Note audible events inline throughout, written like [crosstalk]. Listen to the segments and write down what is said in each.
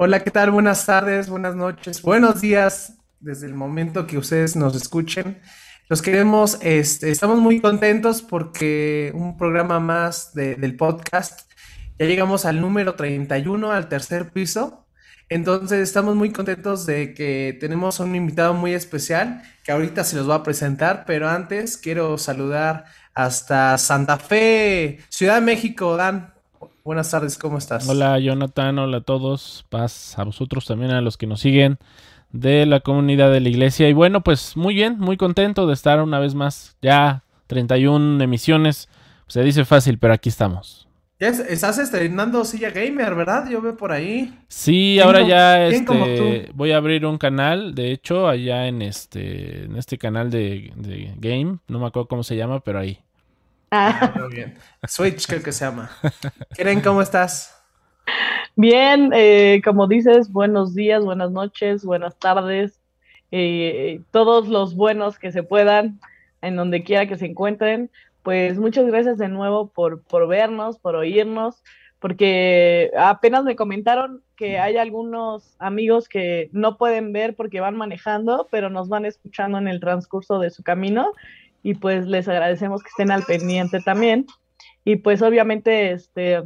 Hola, ¿qué tal? Buenas tardes, buenas noches, buenos días desde el momento que ustedes nos escuchen. Los queremos, este, estamos muy contentos porque un programa más del podcast ya llegamos al número 31, al tercer piso. Entonces estamos muy contentos de que tenemos un invitado muy especial que ahorita se los va a presentar, pero antes quiero saludar hasta Santa Fe, Ciudad de México, Dan. Buenas tardes, ¿cómo estás? Hola Jonathan, hola a todos, paz a vosotros también, a los que nos siguen de la comunidad de la iglesia. Y bueno, pues muy bien, muy contento de estar una vez más, ya 31 emisiones, se dice fácil, pero aquí estamos. Ya estás estrenando silla gamer, ¿verdad? Yo veo por ahí. Sí, ahora ya este, voy a abrir un canal, de hecho, allá en este, en este canal de, game, no me acuerdo cómo se llama, pero ahí. Ah. ah muy bien. Switch creo que se llama. Keren, ¿cómo estás? Bien, eh, como dices, buenos días, buenas noches, buenas tardes, eh, todos los buenos que se puedan, en donde quiera que se encuentren pues muchas gracias de nuevo por, por vernos, por oírnos, porque apenas me comentaron que hay algunos amigos que no pueden ver porque van manejando, pero nos van escuchando en el transcurso de su camino y pues les agradecemos que estén al pendiente también. Y pues obviamente este,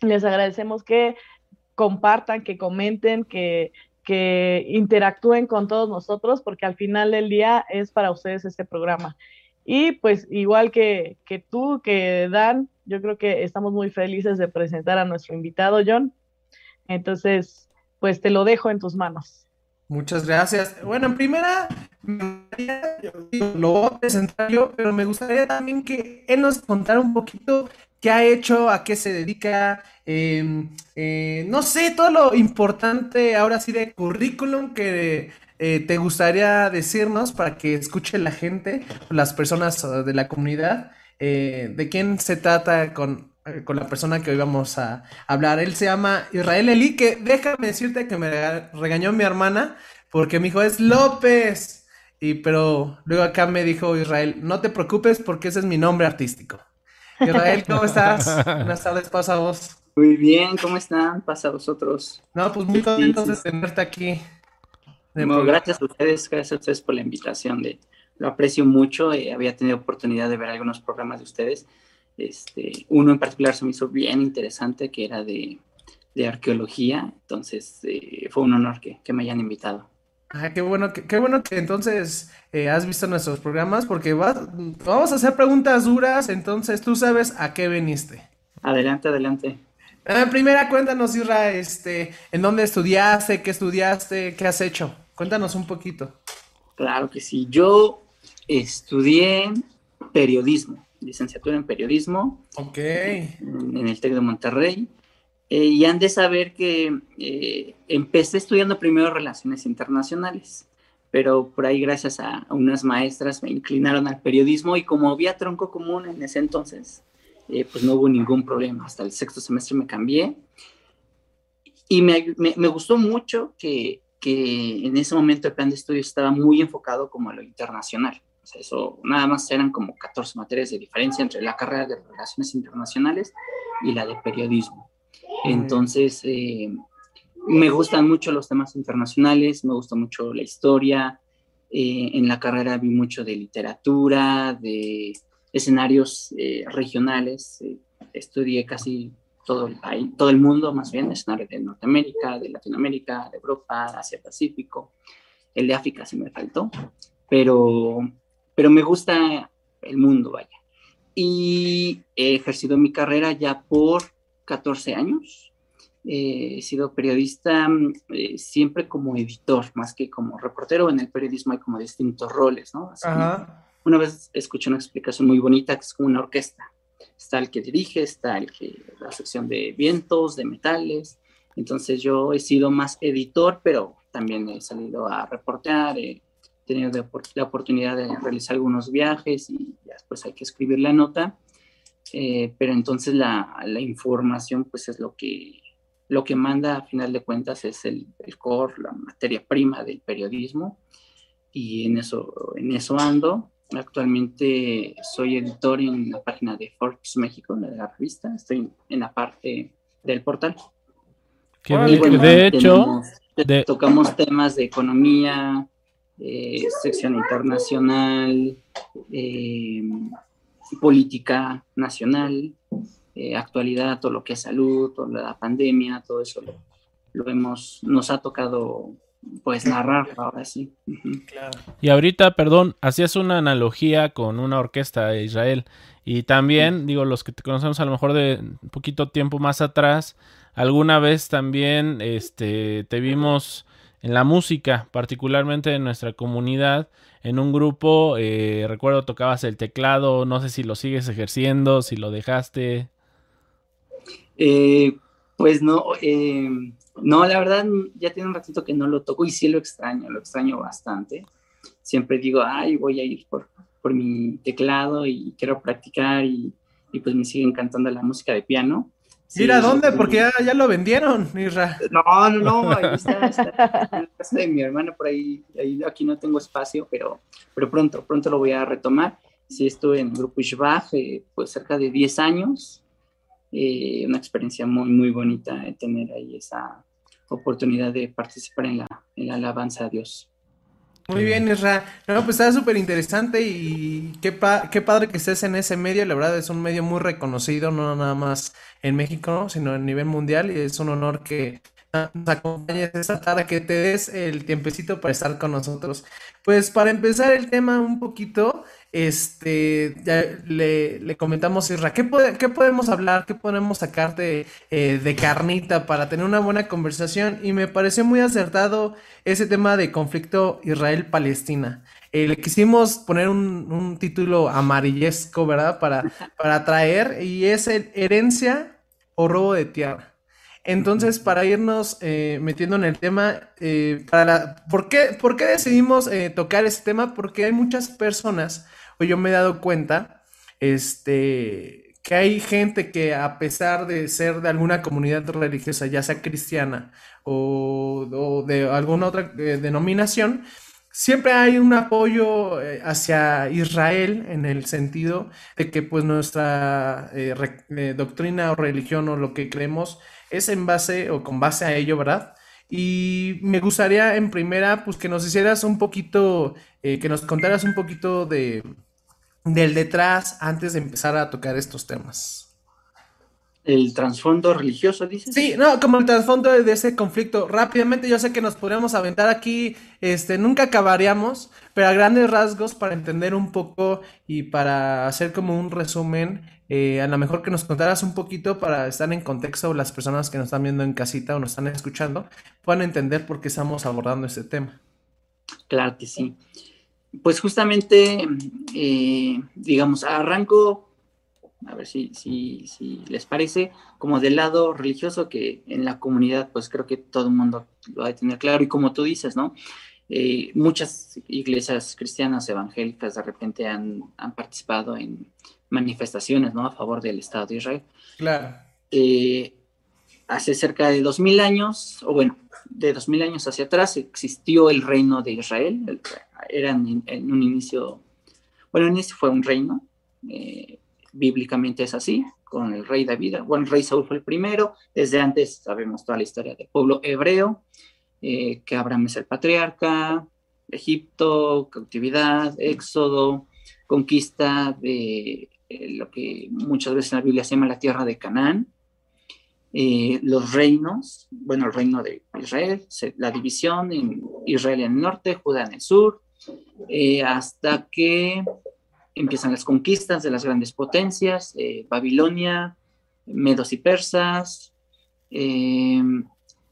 les agradecemos que compartan, que comenten, que, que interactúen con todos nosotros, porque al final del día es para ustedes este programa. Y pues igual que, que tú, que Dan, yo creo que estamos muy felices de presentar a nuestro invitado, John. Entonces, pues te lo dejo en tus manos. Muchas gracias. Bueno, en primera, lo voy a presentar yo, pero me gustaría también que él nos contara un poquito qué ha hecho, a qué se dedica, em, eh, no sé, todo lo importante ahora sí de currículum que eh, te gustaría decirnos para que escuche la gente, las personas uh, de la comunidad, eh, de quién se trata con, eh, con, la persona que hoy vamos a hablar. Él se llama Israel Eli, que déjame decirte que me regañó mi hermana porque mi hijo es López. Y pero luego acá me dijo Israel, no te preocupes porque ese es mi nombre artístico. Israel, ¿cómo estás? [laughs] Buenas tardes, pasa a vos. Muy bien, ¿cómo están? Pasa a vosotros. No, pues muy contentos de tenerte aquí gracias a ustedes, gracias a ustedes por la invitación. De, lo aprecio mucho. Eh, había tenido oportunidad de ver algunos programas de ustedes. Este, uno en particular se me hizo bien interesante, que era de, de arqueología. Entonces, eh, fue un honor que, que, me hayan invitado. Ah, qué bueno, qué, qué bueno que entonces eh, has visto nuestros programas, porque vamos a hacer preguntas duras, entonces tú sabes a qué viniste. Adelante, adelante. Primera, cuéntanos, Isra, este, ¿en dónde estudiaste? ¿Qué estudiaste? ¿Qué has hecho? Cuéntanos un poquito. Claro que sí. Yo estudié periodismo, licenciatura en periodismo. Ok. En, el TEC de Monterrey. Eh, y han de saber que eh, empecé estudiando primero relaciones internacionales, pero por ahí gracias a unas maestras me inclinaron al periodismo y como había tronco común en ese entonces, eh, pues no hubo ningún problema. Hasta el sexto semestre me cambié. Y me, me, gustó mucho que, que, en ese momento el plan de estudio estaba muy enfocado como a lo internacional. Sea, eso nada más eran como 14 materias de diferencia entre la carrera de Relaciones Internacionales y la de Periodismo. Entonces, eh, me gustan mucho los temas internacionales, me gusta mucho la historia. Eh, en la carrera vi mucho de literatura, de escenarios eh, regionales. Eh, estudié casi todo el país, todo el mundo, más bien, escenario de Norteamérica, de Latinoamérica, de Europa, Asia Pacífico, el de África se me faltó, pero, pero me gusta el mundo, vaya. Y he ejercido mi carrera ya por 14 años. Eh, he sido periodista eh, siempre como editor, más que como reportero. En el periodismo hay como distintos roles, ¿no? Una vez escuché una explicación muy bonita que es como una orquesta. Está el que dirige, está el que la sección de vientos, de metales. Entonces yo he sido más editor, pero también he salido a reportear, he tenido la oportunidad de realizar algunos viajes y después hay que escribir la nota. Eh, pero entonces la, la, información pues es lo que, lo que manda a final de cuentas es el, el, core, la materia prima del periodismo y en eso, en eso ando. Actualmente soy editor en la página de Forbes México, de la revista, estoy en la parte del portal. de hecho, tocamos temas de economía, eh, sección internacional, eh, política nacional, eh, actualidad, todo lo que es salud, toda la pandemia, todo eso lo, lo hemos, nos ha tocado pues narrar ahora sí. Y ahorita, perdón, hacías una analogía con una orquesta de Israel. Y también, digo, los que te conocemos a lo mejor de un poquito tiempo más atrás, alguna vez también este, te vimos en la música, particularmente en nuestra comunidad, en un grupo, eh, recuerdo tocabas el teclado, no sé si lo sigues ejerciendo, si lo dejaste. Eh, pues no, eh, no, la verdad ya tiene un ratito que no lo toco y sí lo extraño, lo extraño bastante. Siempre digo, ay, voy a ir por, por mi teclado y quiero practicar y, y pues me sigue encantando la música de piano Mira, ¿dónde? Porque ya, ya, lo vendieron, Isra. No, no, no, [laughs] ahí está, está, en la casa de mi hermana, por ahí, ahí, aquí no tengo espacio, pero, pero pronto, pronto lo voy a retomar. Sí, estuve en el grupo Ishbach, eh, pues cerca de 10 años, eh, una experiencia muy, muy bonita de tener ahí esa oportunidad de participar en la, en la alabanza a Dios. Muy bien, Isra. No, pues está súper interesante y qué, qué padre que estés en ese medio. La verdad es un medio muy reconocido, no nada más en México, sino a nivel mundial. Y es un honor que nos acompañes esta tarde, que te des el tiempecito para estar con nosotros. Pues para empezar el tema un poquito, este, ya le, comentamos a Isra, ¿qué, ¿qué, podemos hablar? ¿Qué podemos sacar de, eh, de, carnita para tener una buena conversación? Y me pareció muy acertado ese tema de conflicto Israel-Palestina. Eh, le quisimos poner un, un, título amarillesco, ¿verdad? Para, para traer, y es el herencia o robo de tierra. Entonces, para irnos eh, metiendo en el tema, para ¿por, qué, ¿por qué decidimos tocar este tema? Porque hay muchas personas pues yo me he dado cuenta, este, que hay gente que a pesar de ser de alguna comunidad religiosa, ya sea cristiana o, de alguna otra eh, denominación, siempre hay un apoyo eh, hacia Israel en el sentido de que pues nuestra eh, doctrina o religión o lo que creemos es en base o con base a ello, ¿verdad? Y me gustaría en primera pues que nos hicieras un poquito, que nos contaras un poquito de, del detrás antes de empezar a tocar estos temas. ¿El trasfondo religioso, dices? Sí, no, como el trasfondo de ese conflicto. Rápidamente, yo sé que nos podríamos aventar aquí, este, nunca acabaríamos, pero a grandes rasgos para entender un poco y para hacer como un resumen, eh, a lo mejor que nos contaras un poquito para estar en contexto las personas que nos están viendo en casita o nos están escuchando puedan entender por qué estamos abordando este tema. Claro que sí. Pues justamente, eh, digamos, arranco, a ver si, si, si, les parece, como del lado religioso que en la comunidad, pues creo que todo el mundo lo ha de tener claro. Y como tú dices, ¿no? Eh, muchas iglesias cristianas evangélicas de repente han, han, participado en manifestaciones, ¿no? A favor del Estado de Israel. Claro. Eh, hace cerca de dos mil años, o bueno, de dos mil años hacia atrás existió el reino de Israel, era en, un inicio, bueno, en inicio fue un reino, eh, bíblicamente es así, con el rey David, bueno, el rey Saúl fue el primero, desde antes sabemos toda la historia del pueblo hebreo, eh, que Abraham es el patriarca, Egipto, cautividad, éxodo, conquista de eh, lo que muchas veces en la Biblia se llama la tierra de Canaán, eh, los reinos, bueno, el reino de Israel, la división en Israel en el norte, Judá en el sur, eh, hasta que empiezan las conquistas de las grandes potencias, eh, Babilonia, Medos y Persas,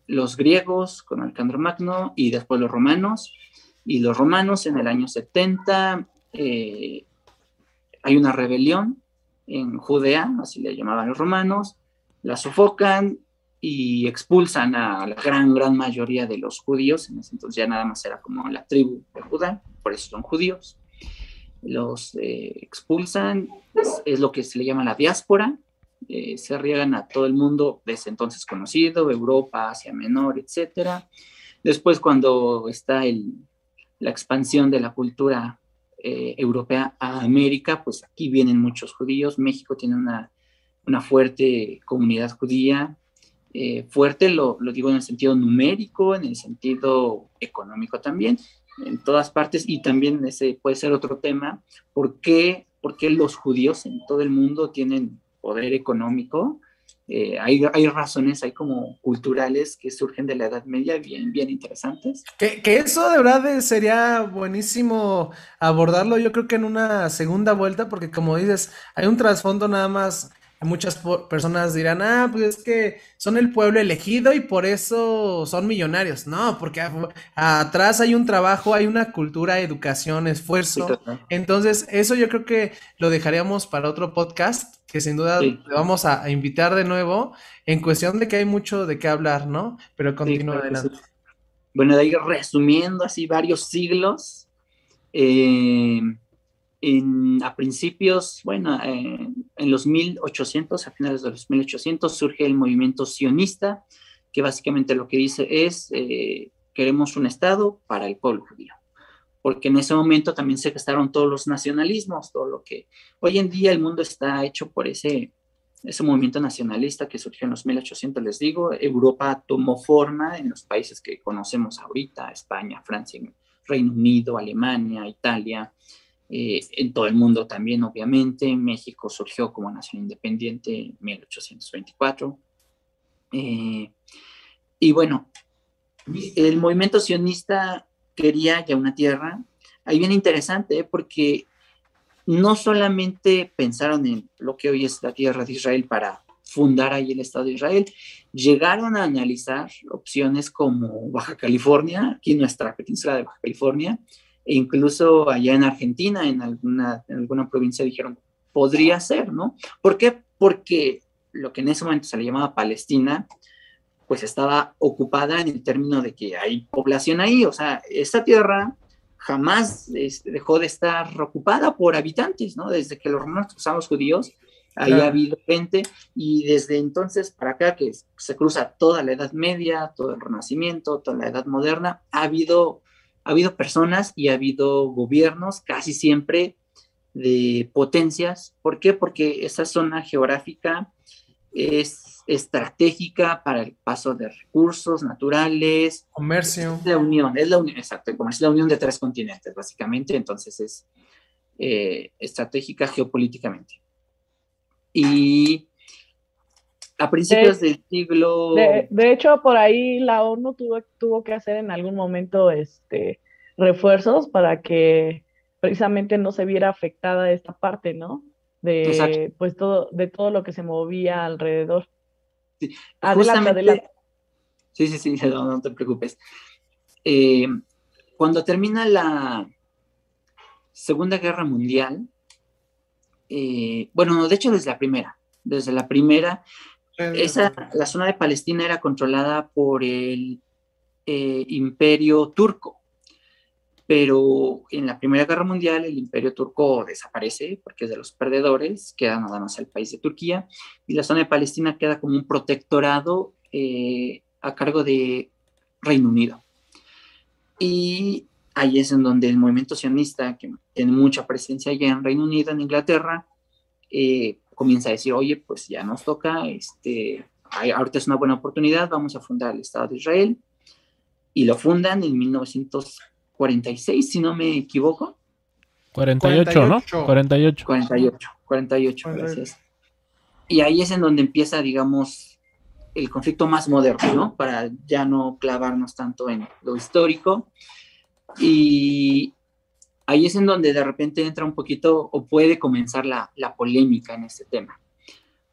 los griegos con Alejandro Magno y después los romanos. Y los romanos en el año 70 hay una rebelión en Judea, así le llamaban los romanos, la sofocan y expulsan a la gran, gran mayoría de los judíos, en ese entonces ya nada más era como la tribu de Judá, por eso son judíos, los eh, expulsan, es, lo que se le llama la diáspora, eh, se riegan a todo el mundo desde entonces conocido, Europa, Asia Menor, etc. Después cuando está el, la expansión de la cultura eh, europea a América, pues aquí vienen muchos judíos, México tiene una, una fuerte comunidad judía, eh, fuerte lo, lo, digo en el sentido numérico, en el sentido económico también, en todas partes, y también ese puede ser otro tema, ¿por qué, por qué los judíos en todo el mundo tienen poder económico? Eh, hay, hay, razones, hay como culturales que surgen de la Edad Media bien, bien interesantes. Que, que, eso de verdad sería buenísimo abordarlo, yo creo que en una segunda vuelta, porque como dices, hay un trasfondo nada más Muchas personas dirán, ah, pues es que son el pueblo elegido y por eso son millonarios. No, porque atrás hay un trabajo, hay una cultura, educación, esfuerzo. Entonces, eso yo creo que lo dejaríamos para otro podcast, que sin duda vamos a, invitar de nuevo, en cuestión de que hay mucho de qué hablar, ¿no? Pero continúa adelante. Bueno, de ahí resumiendo así varios siglos, eh, a principios, bueno, eh, en los 1800, a finales de los 1800, surge el movimiento sionista, que básicamente lo que dice es, eh, queremos un Estado para el pueblo judío. Porque en ese momento también se gestaron todos los nacionalismos, todo lo que hoy en día el mundo está hecho por ese, ese movimiento nacionalista que surgió en los 1800, les digo. Europa tomó forma en los países que conocemos ahorita, España, Francia, Reino Unido, Alemania, Italia, eh, en todo el mundo también, obviamente. México surgió como nación independiente en 1824. Eh, y bueno, el movimiento sionista quería ya una tierra. Ahí viene interesante, ¿eh? porque no solamente pensaron en lo que hoy es la tierra de Israel para fundar ahí el Estado de Israel, llegaron a analizar opciones como Baja California, aquí nuestra península de Baja California, e incluso allá en Argentina, en alguna, en alguna provincia dijeron, podría ser, ¿no? ¿Por qué? Porque lo que en ese momento se le llamaba Palestina, pues estaba ocupada en el término de que hay población ahí, o sea, esta tierra jamás este, dejó de estar ocupada por habitantes, ¿no? Desde que los romanos cruzaban los judíos, ahí ha habido gente, y desde entonces para acá, que se cruza toda la Edad Media, todo el Renacimiento, toda la Edad Moderna, ha habido ha habido personas y ha habido gobiernos casi siempre de potencias. ¿Por qué? Porque esa zona geográfica es estratégica para el paso de recursos naturales. Comercio. Es la unión, es la unión, exacto, el comercio es la unión de tres continentes, básicamente, entonces es eh, estratégica geopolíticamente. Y a principios del siglo... De, hecho, por ahí la ONU tuvo, tuvo que hacer en algún momento este, refuerzos para que precisamente no se viera afectada esta parte, ¿no? De, pues todo, de todo lo que se movía alrededor. Sí, adelante, adelante. Sí, sí, sí, [laughs] no, te preocupes. Eh, cuando termina la Segunda Guerra Mundial, eh, bueno, de hecho desde la primera, desde la primera, esa, la zona de Palestina era controlada por el eh, imperio turco, pero en la Primera Guerra Mundial el imperio turco desaparece porque es de los perdedores, queda nada más el país de Turquía y la zona de Palestina queda como un protectorado eh, a cargo de Reino Unido. Y ahí es en donde el movimiento sionista, que tiene mucha presencia allá en Reino Unido, en Inglaterra, eh, comienza a decir, oye, pues ya nos toca, este, ahorita es una buena oportunidad, vamos a fundar el Estado de Israel. Y lo fundan en 1946, si no me equivoco. 48, ¿no? 48. 48, 48, gracias. Y ahí es en donde empieza, digamos, el conflicto más moderno, ¿no? Para ya no clavarnos tanto en lo histórico. Y ahí es en donde de repente entra un poquito o puede comenzar la, la polémica en este tema.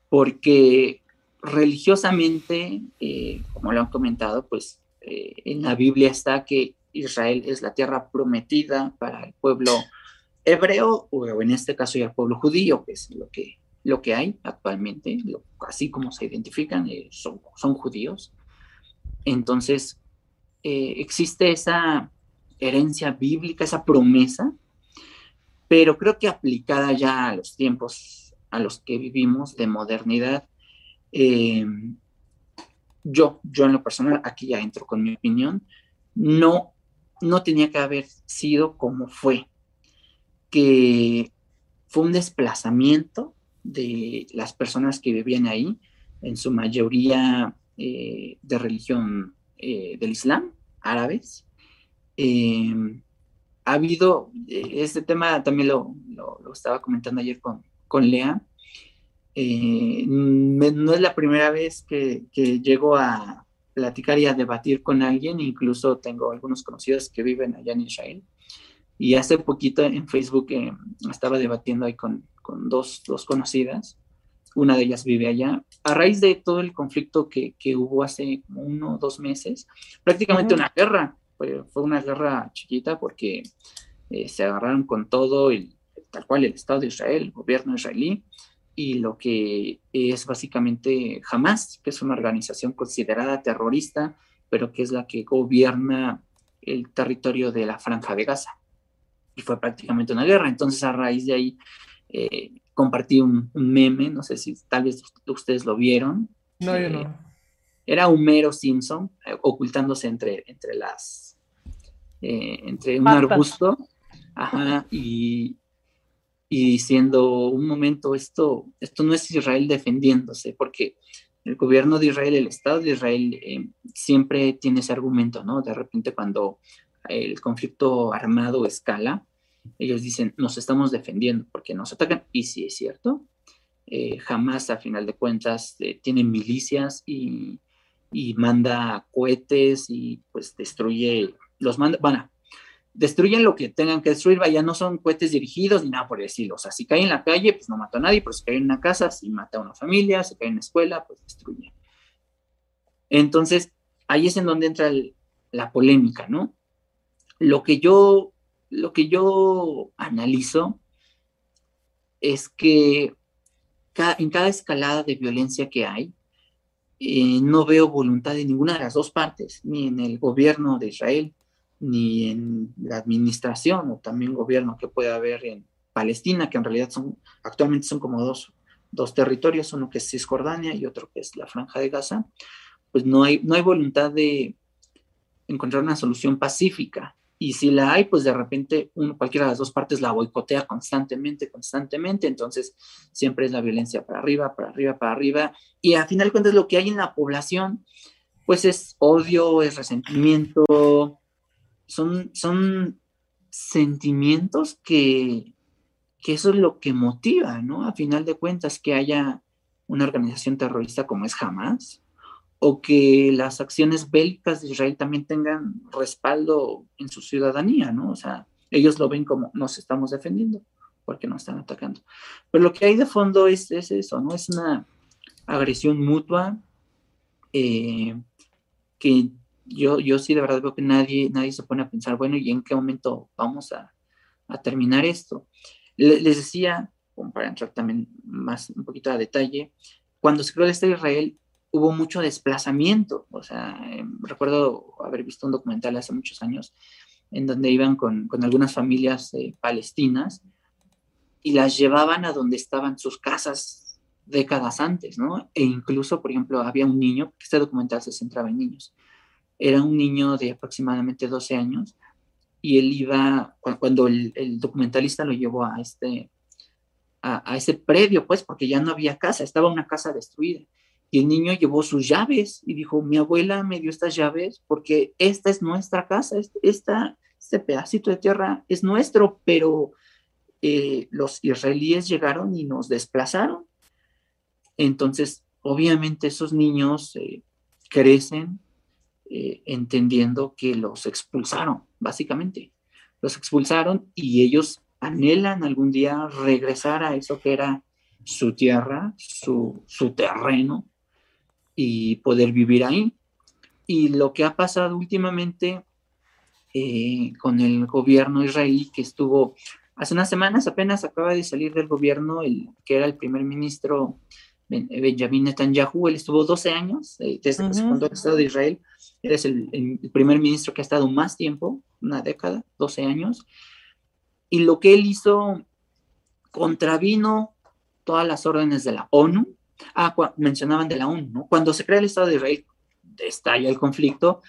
Porque religiosamente, eh, como lo han comentado, pues eh, en la Biblia está que Israel es la tierra prometida para el pueblo hebreo, o en este caso ya el pueblo judío, que es lo que, lo que hay actualmente, así como se identifican, eh, son, son, judíos. Entonces, existe esa herencia bíblica, esa promesa, pero creo que aplicada ya a los tiempos a los que vivimos de modernidad, eh, yo, yo en lo personal, aquí ya entro con mi opinión, no, no tenía que haber sido como fue, que fue un desplazamiento de las personas que vivían ahí, en su mayoría eh, de religión eh, del Islam, árabes. Ha habido, este tema también lo, lo, estaba comentando ayer con, con Lea, eh, no es la primera vez que, llego a platicar y a debatir con alguien, incluso tengo algunos conocidos que viven allá en Israel. Y hace poquito en Facebook eh, estaba debatiendo ahí con, dos, dos, conocidas, una de ellas vive allá, a raíz de todo el conflicto que, hubo hace uno o dos meses, prácticamente una guerra, fue, fue, una guerra chiquita porque eh, se agarraron con todo, el, tal cual el Estado de Israel, el gobierno israelí, y lo que es básicamente Hamas, que es una organización considerada terrorista, pero que es la que gobierna el territorio de la franja de Gaza. Y fue prácticamente una guerra. Entonces, a raíz de ahí, eh, compartí un, meme, no sé si tal vez ustedes lo vieron. No, yo no. Eh, era Homero Simpson eh, ocultándose entre, entre las, entre un arbusto, ajá, y, y diciendo, un momento, esto, esto no es Israel defendiéndose, porque el gobierno de Israel, el Estado de Israel, eh, siempre tiene ese argumento, ¿no? De repente cuando el conflicto armado escala, ellos dicen, nos estamos defendiendo porque nos atacan, y sí es cierto, eh, jamás a final de cuentas eh, tiene milicias y, y, manda cohetes y pues destruye, los manda, bueno, destruyen lo que tengan que destruir, vaya, no son cohetes dirigidos ni nada por decirlo. O sea, si cae en la calle, pues no mata a nadie, pero si cae en una casa, si mata a una familia, si cae en una escuela, pues destruye. Entonces, ahí es en donde entra la polémica, ¿no? Lo que yo, lo que yo analizo es que en cada escalada de violencia que hay, eh, no veo voluntad de ninguna de las dos partes, ni en el gobierno de Israel, ni en la administración o también gobierno que puede haber en Palestina, que en realidad son, actualmente son como dos, dos territorios, uno que es Cisjordania y otro que es la Franja de Gaza, pues no hay, no hay voluntad de encontrar una solución pacífica. Y si la hay, pues de repente uno, cualquiera de las dos partes la boicotea constantemente, constantemente, entonces siempre es la violencia para arriba, para arriba, para arriba. Y al final cuentas lo que hay en la población, pues es odio, es resentimiento, son, son sentimientos que, que eso es lo que motiva, ¿no? A final de cuentas, que haya una organización terrorista como es Hamas, o que las acciones bélicas de Israel también tengan respaldo en su ciudadanía, ¿no? O sea, ellos lo ven como nos estamos defendiendo porque nos están atacando. Pero lo que hay de fondo es, es eso, ¿no? Es una agresión mutua eh, que yo, yo sí de verdad veo que nadie, nadie se pone a pensar, bueno, ¿y en qué momento vamos a, terminar esto? les decía, para entrar también más un poquito a detalle, cuando se creó el Estado de Israel hubo mucho desplazamiento, o sea, em, recuerdo haber visto un documental hace muchos años en donde iban con, algunas familias eh, palestinas y las llevaban a donde estaban sus casas décadas antes, ¿no? E incluso, por ejemplo, había un niño, que este documental se centraba en niños, era un niño de aproximadamente 12 años y él iba, cuando el, documentalista lo llevó a este, a, ese predio, pues, porque ya no había casa, estaba una casa destruida. El niño llevó sus llaves y dijo, mi abuela me dio estas llaves porque esta es nuestra casa, esta, este pedacito de tierra es nuestro, pero eh, los israelíes llegaron y nos desplazaron. Entonces, obviamente esos niños eh, crecen eh, entendiendo que los expulsaron, básicamente. Los expulsaron y ellos anhelan algún día regresar a eso que era su tierra, su, su terreno y poder vivir ahí. Y lo que ha pasado últimamente eh, con el gobierno israelí que estuvo hace unas semanas, apenas acaba de salir del gobierno, el que era el primer ministro Benjamin Netanyahu, él estuvo 12 años eh, desde que se fundó el Estado de Israel, él es el, el, primer ministro que ha estado más tiempo, una década, 12 años, y lo que él hizo contravino todas las órdenes de la ONU. Ah, mencionaban de la ONU, ¿no? Cuando se crea el Estado de Israel, estalla el conflicto,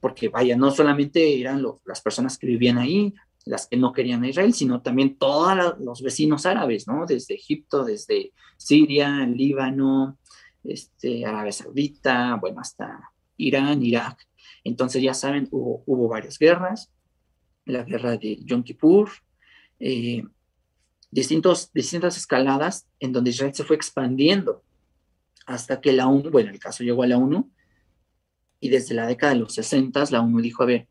porque vaya, no solamente eran las personas que vivían ahí, las que no querían a Israel, sino también todos los vecinos árabes, ¿no? Desde Egipto, desde Siria, Líbano, este, Arabia Saudita, bueno, hasta Irán, Irak. Entonces ya saben, hubo, hubo varias guerras, la guerra de Yom Kippur, eh, distintos, distintas escaladas en donde Israel se fue expandiendo hasta que la ONU, bueno, el caso llegó a la ONU, y desde la década de los 60 la ONU dijo, a ver,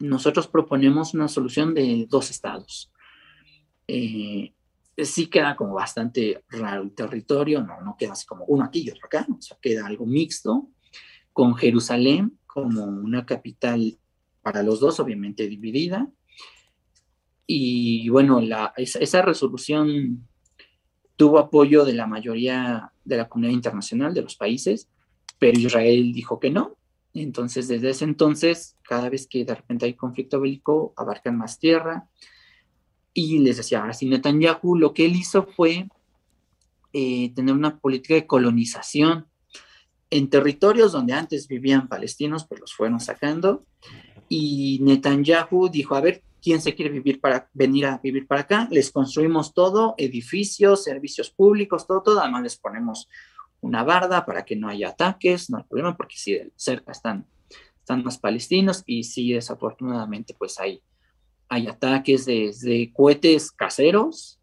nosotros proponemos una solución de dos estados. Eh, sí queda como bastante raro el territorio, no, no queda así como uno aquí y otro acá, o sea, queda algo mixto, con Jerusalén como una capital para los dos, obviamente dividida. Y bueno, la, esa, esa resolución tuvo apoyo de la mayoría de la comunidad internacional, de los países, pero Israel dijo que no, entonces, desde ese entonces, cada vez que de repente hay conflicto bélico, abarcan más tierra. Y les decía, ahora sí, Netanyahu lo que él hizo fue eh, tener una política de colonización en territorios donde antes vivían palestinos, pues los fueron sacando. Y Netanyahu dijo, a ver, ¿quién se quiere vivir para, venir a vivir para acá? Les construimos todo, edificios, servicios públicos, todo, todo. Además les ponemos una barda para que no haya ataques, no hay problema, porque si cerca están, están más palestinos y si desafortunadamente pues hay, hay ataques desde cohetes caseros,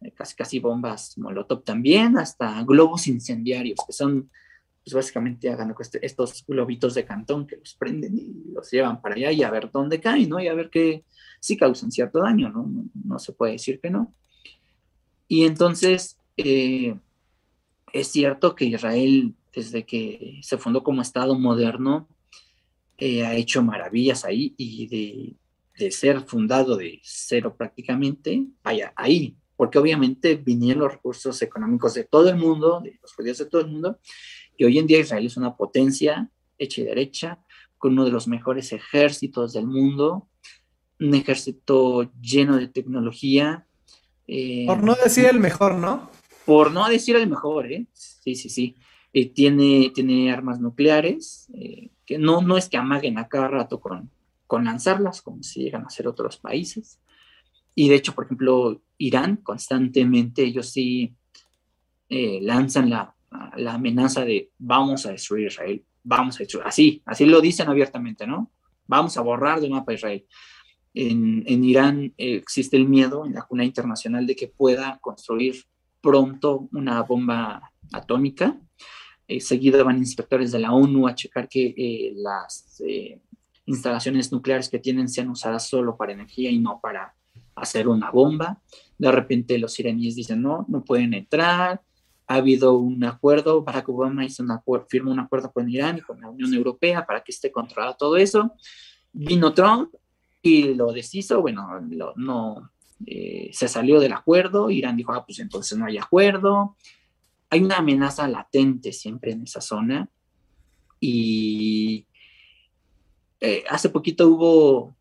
eh, casi casi bombas molotov también, hasta globos incendiarios, que son pues básicamente hagan este, estos globitos de cantón que los prenden y los llevan para allá y a ver dónde caen, ¿no? Y a ver que sí causan cierto daño, ¿no? No, no se puede decir que no. Y entonces, eh, es cierto que Israel, desde que se fundó como Estado moderno, eh, ha hecho maravillas ahí y de, ser fundado de cero prácticamente, vaya, ahí, porque obviamente vinieron los recursos económicos de todo el mundo, de los judíos de todo el mundo, y hoy en día Israel es una potencia hecha y derecha, con uno de los mejores ejércitos del mundo, un ejército lleno de tecnología. Eh, Por no decir el mejor, ¿no? por no decir el mejor, ¿eh? Sí, sí, sí. Eh, tiene, tiene armas nucleares, eh, que no, no es que amaguen a cada rato con, con lanzarlas, como si llegan a hacer otros países. Y de hecho, por ejemplo, Irán constantemente, ellos sí eh, lanzan la, la, amenaza de vamos a destruir Israel, vamos a destruir, así, así lo dicen abiertamente, ¿no? Vamos a borrar del mapa Israel. En, en Irán existe el miedo en la cuna internacional de que pueda construir pronto una bomba atómica. Eh, seguido van inspectores de la ONU a checar que eh, las eh, instalaciones nucleares que tienen sean usadas solo para energía y no para hacer una bomba. De repente los iraníes dicen, no, no pueden entrar. Ha habido un acuerdo, Barack Obama hizo un acuerdo, firmó un acuerdo con Irán y con la Unión Europea para que esté controlado todo eso. Vino Trump y lo deshizo, bueno, no, eh, se salió del acuerdo, Irán dijo, ah, pues entonces no hay acuerdo. Hay una amenaza latente siempre en esa zona y eh, hace poquito hubo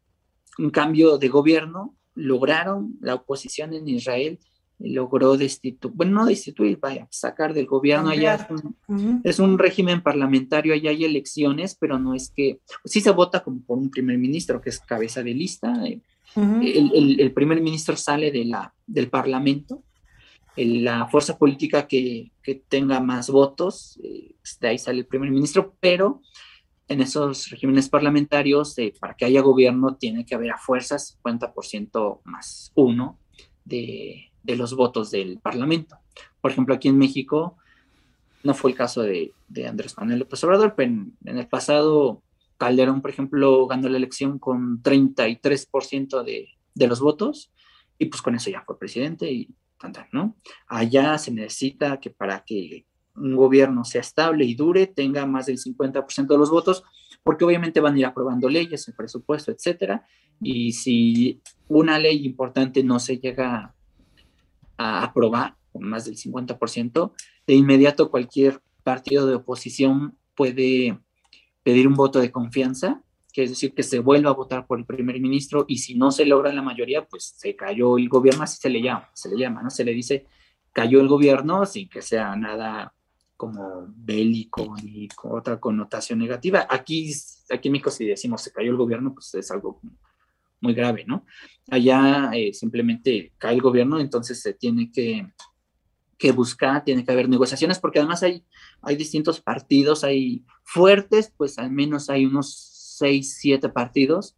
un cambio de gobierno, lograron la oposición en Israel logró destituir, bueno, no destituir, vaya, sacar del gobierno, allá es un, es un, régimen parlamentario, allá hay elecciones, pero no es que, sí se vota como por un primer ministro que es cabeza de lista, eh, el, primer ministro sale de la, del Parlamento, la fuerza política que, tenga más votos, eh, de ahí sale el primer ministro, pero en esos regímenes parlamentarios, eh, para que haya gobierno, tiene que haber a fuerzas 50% más uno de, los votos del Parlamento. Por ejemplo, aquí en México, No fue el caso de, Andrés Manuel López Obrador, pero en, el pasado Calderón, por ejemplo, ganó la elección con 33% de, de los votos y pues con eso ya fue presidente y tanto, ¿no? Allá se necesita que para que un gobierno sea estable y dure, tenga más del 50% de los votos, porque obviamente van a ir aprobando leyes, el presupuesto, etcétera, y si una ley importante no se llega a aprobar con más del 50%, de inmediato cualquier partido de oposición puede pedir un voto de confianza, que es decir, que se vuelva a votar por el primer ministro y si no se logra la mayoría, pues se cayó el gobierno, así se le llama, se le llama, ¿no? Se le dice cayó el gobierno sin que sea nada como bélico ni con otra connotación negativa. Aquí, aquí en México si decimos se cayó el gobierno, pues es algo muy grave, ¿no? Allá eh, simplemente cae el gobierno, entonces se tiene que, que, buscar, tiene que haber negociaciones, porque además hay, hay distintos partidos, hay fuertes, pues al menos hay unos seis, siete partidos,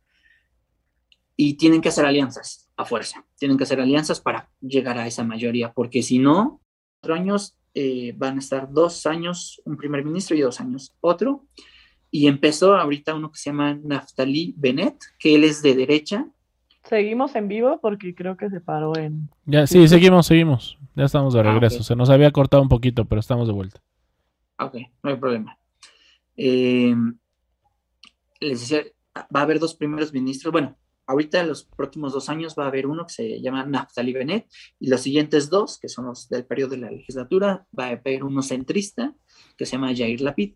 y tienen que hacer alianzas a fuerza, tienen que hacer alianzas para llegar a esa mayoría, porque si no, cuatro años eh, van a estar dos años un primer ministro y dos años otro. Y empezó ahorita uno que se llama Naftali Bennett, que él es de derecha. Seguimos en vivo porque creo que se paró en... Ya, sí, seguimos, seguimos. Ya estamos de ah, regreso. Se nos había cortado un poquito, pero estamos de vuelta. Ok, no hay problema. Eh, les decía, va a haber dos primeros ministros. Bueno, ahorita en los próximos dos años va a haber uno que se llama Naftali Bennett y los siguientes dos, que son los del periodo de la legislatura, va a haber uno centrista que se llama Jair Lapid.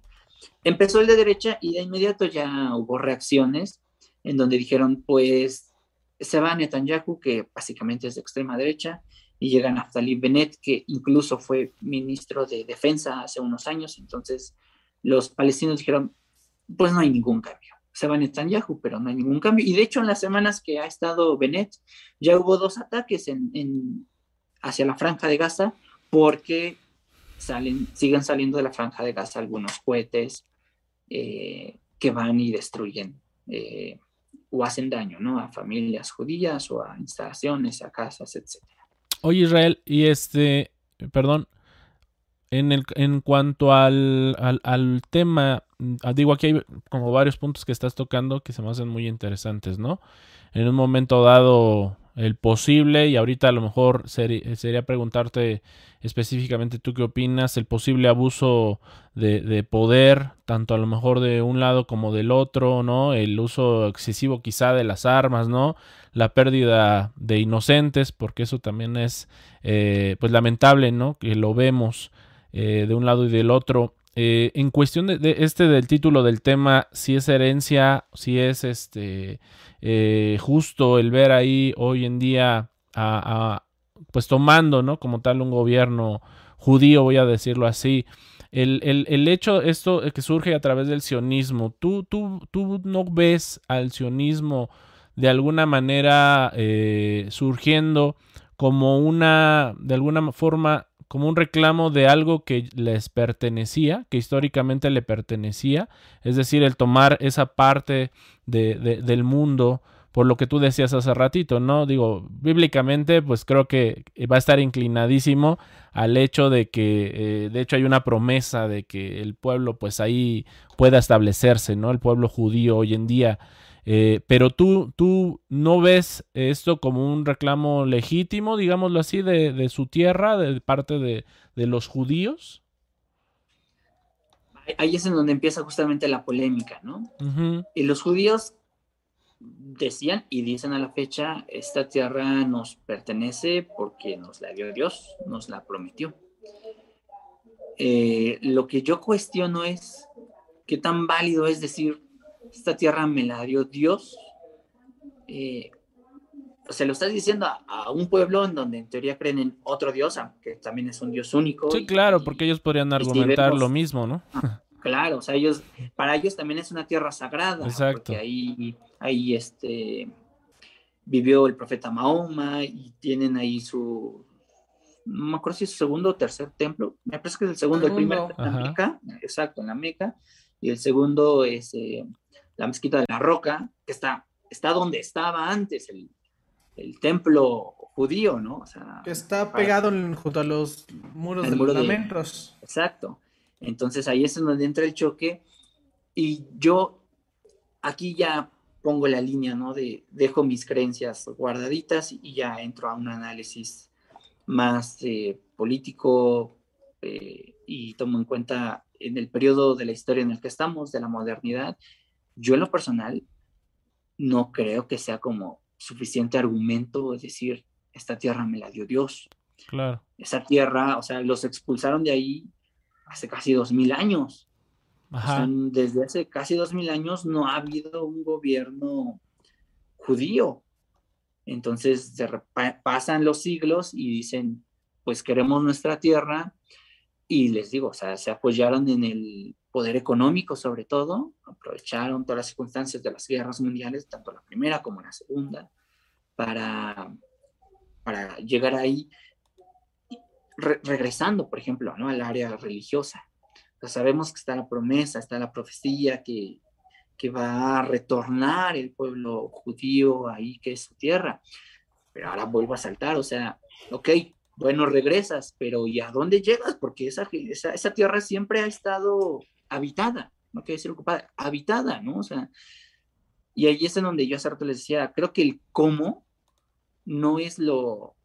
Empezó el de derecha y de inmediato ya hubo reacciones en donde dijeron, pues se va Netanyahu, que básicamente es de extrema derecha, y llega Naftali Bennett, que incluso fue ministro de defensa hace unos años, entonces los palestinos dijeron, pues no hay ningún cambio se va Netanyahu, pero no hay ningún cambio. Y de hecho, en las semanas que ha estado Bennett, ya hubo dos ataques en, hacia la franja de Gaza porque salen, siguen saliendo de la franja de Gaza algunos cohetes eh, que van y destruyen eh, o hacen daño ¿no? a familias judías o a instalaciones, a casas, etc. Oye Israel, y este, perdón, en, el, en cuanto al, al, tema, mm, ah, digo, aquí hay como varios puntos que estás tocando que se me hacen muy interesantes, ¿no? En un momento dado, el posible, y ahorita a lo mejor sería preguntarte específicamente tú qué opinas, el posible abuso de, de, poder, tanto a lo mejor de un lado como del otro, ¿no? El uso excesivo quizá de las armas, ¿no? La pérdida de inocentes, porque eso también es, eh, pues lamentable, ¿no? Que lo vemos eh, de un lado y del otro. Eh, en cuestión de, este del título del tema, si es herencia, si es este eh, justo el ver ahí hoy en día pues tomando, ¿no? Como tal un gobierno judío, voy a decirlo así. El, el, hecho, esto que surge a través del sionismo, ¿tú, tú, tú no ves al sionismo de alguna manera surgiendo como una, de alguna forma, como un reclamo de algo que les pertenecía, que históricamente le pertenecía, es decir, el tomar esa parte de, del mundo, por lo que tú decías hace ratito, ¿no? Digo, bíblicamente, pues creo que va a estar inclinadísimo al hecho de que, eh, de hecho, hay una promesa de que el pueblo, pues ahí pueda establecerse, ¿no? El pueblo judío hoy en día eh, pero tú, tú no ves esto como un reclamo legítimo, digámoslo así, de, su tierra, de parte de, los judíos. Ahí es en donde empieza justamente la polémica, ¿no? Y los judíos decían y dicen a la fecha, esta tierra nos pertenece porque nos la dio Dios, nos la prometió. Eh, lo que yo cuestiono es qué tan válido es decir, esta tierra me la dio Dios. Eh, se lo estás diciendo a, un pueblo en donde en teoría creen en otro Dios, que también es un Dios único. Sí, claro, porque ellos podrían argumentar lo mismo, ¿no? Ah, claro, o sea, ellos, para ellos también es una tierra sagrada, Exacto. porque ahí, ahí este, vivió el profeta Mahoma y tienen ahí su, no me acuerdo si es su segundo o tercer templo, me parece que es el segundo, el primero en la Meca, exacto, en la Meca, y el segundo es eh, la mezquita de la Roca, que está, está donde estaba antes el, templo judío, ¿no? que está pegado junto a los muros de los lamentos. Exacto. Entonces ahí es donde entra el choque y yo aquí ya pongo la línea, ¿no? De dejo mis creencias guardaditas y ya entro a un análisis más eh, político eh, y tomo en cuenta en el periodo de la historia en el que estamos, de la modernidad. Yo en lo personal no creo que sea como suficiente argumento decir, esta tierra me la dio Dios. Claro. Esa tierra, o sea, los expulsaron de ahí hace casi dos mil años. desde hace casi dos mil años no ha habido un gobierno judío. Entonces pasan los siglos y dicen, pues queremos nuestra tierra. Y les digo, o sea, se apoyaron en el poder económico sobre todo, aprovecharon todas las circunstancias de las guerras mundiales, tanto la primera como la segunda, para, para llegar ahí regresando, por ejemplo, ¿no? al área religiosa. sabemos que está la promesa, está la profecía que, que va a retornar el pueblo judío ahí, que es su tierra. Pero ahora vuelvo a saltar, o sea, ok, bueno, regresas, pero ¿y a dónde llegas? Porque esa, esa, esa tierra siempre ha estado habitada, no quiere decir ocupada, habitada, ¿no? O sea, y ahí es en donde yo hace rato les decía, creo que el cómo no es lo,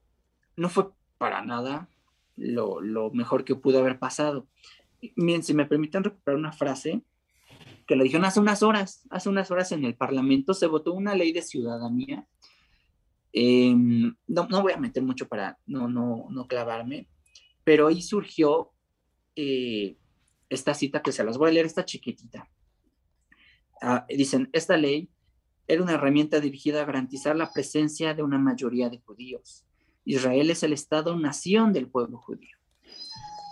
no fue para nada lo, mejor que pudo haber pasado. Miren, si me permiten recuperar una frase que la dijeron hace unas horas, hace unas horas en el Parlamento se votó una ley de ciudadanía. Em, no, no, voy a meter mucho para no, no, no clavarme, pero ahí surgió eh, esta cita que se las voy a leer, esta chiquitita. Ah, dicen, esta ley era una herramienta dirigida a garantizar la presencia de una mayoría de judíos Israel es el Estado-nación del pueblo judío.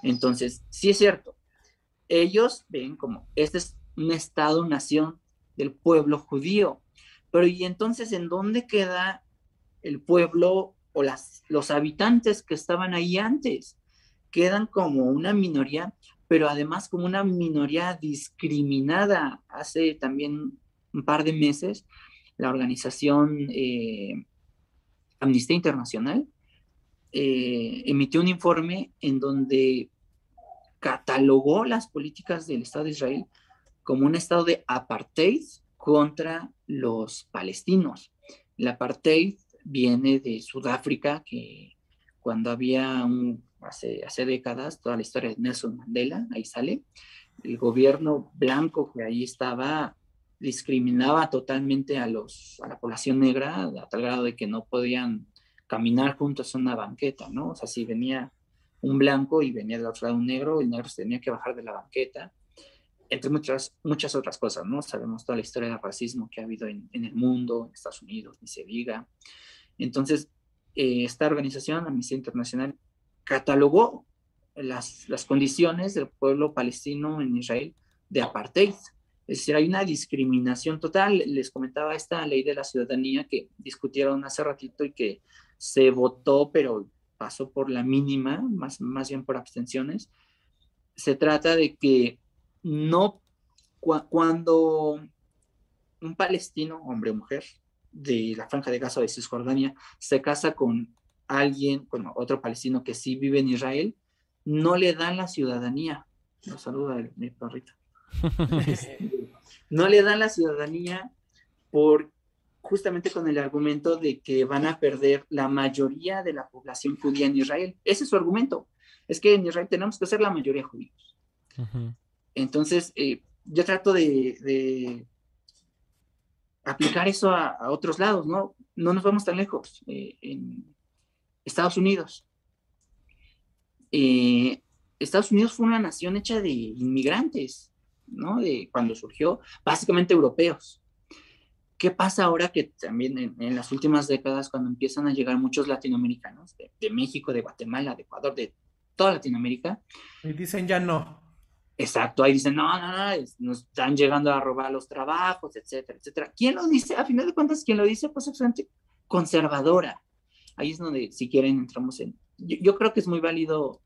Entonces, sí es cierto, ellos ven como este es un Estado-nación del pueblo judío, pero ¿y entonces en dónde queda el pueblo o las, los habitantes que estaban ahí antes? Quedan como una minoría, pero además como una minoría discriminada. Hace también un par de meses, la organización eh, Amnistía Internacional eh, emitió un informe en donde catalogó las políticas del Estado de Israel como un estado de apartheid contra los palestinos. El apartheid viene de Sudáfrica, que cuando había un, hace, hace décadas, toda la historia de Nelson Mandela, ahí sale, el gobierno blanco que ahí estaba discriminaba totalmente a, los, a la población negra a tal grado de que no podían caminar juntos en una banqueta, ¿no? O sea, si venía un blanco y venía del otro lado un negro, el negro se tenía que bajar de la banqueta, entre muchas, muchas otras cosas, ¿no? Sabemos toda la historia del racismo que ha habido en, el mundo, en Estados Unidos, ni se diga. Entonces, eh, esta organización, Amnistía Internacional, catalogó las, las condiciones del pueblo palestino en Israel de apartheid. Es decir, hay una discriminación total. Les comentaba esta ley de la ciudadanía que discutieron hace ratito y que se votó, pero pasó por la mínima, más, más bien por abstenciones. Se trata de que no, cuando un palestino, hombre o mujer, de la franja de Gaza de Cisjordania, se casa con alguien, con otro palestino que sí vive en Israel, no le dan la ciudadanía. Nos saluda mi perrito. [laughs] no le dan la ciudadanía por justamente con el argumento de que van a perder la mayoría de la población judía en Israel. Ese es su argumento. Es que en Israel tenemos que ser la mayoría judíos. Entonces, eh, yo trato de, aplicar eso a, otros lados, ¿no? No nos vamos tan lejos. Eh, en Estados Unidos. Eh, Estados Unidos fue una nación hecha de inmigrantes, ¿no? De cuando surgió, básicamente europeos. ¿Qué pasa ahora que también en, las últimas décadas, cuando empiezan a llegar muchos latinoamericanos de, México, de Guatemala, de Ecuador, de toda Latinoamérica? Y dicen ya no. Exacto, ahí dicen, no, no, no, nos están llegando a robar los trabajos, etcétera, etcétera. ¿Quién lo dice? A final de cuentas, ¿quién lo dice? Pues gente conservadora. Ahí es donde, si quieren, entramos en... Yo, creo que es muy válido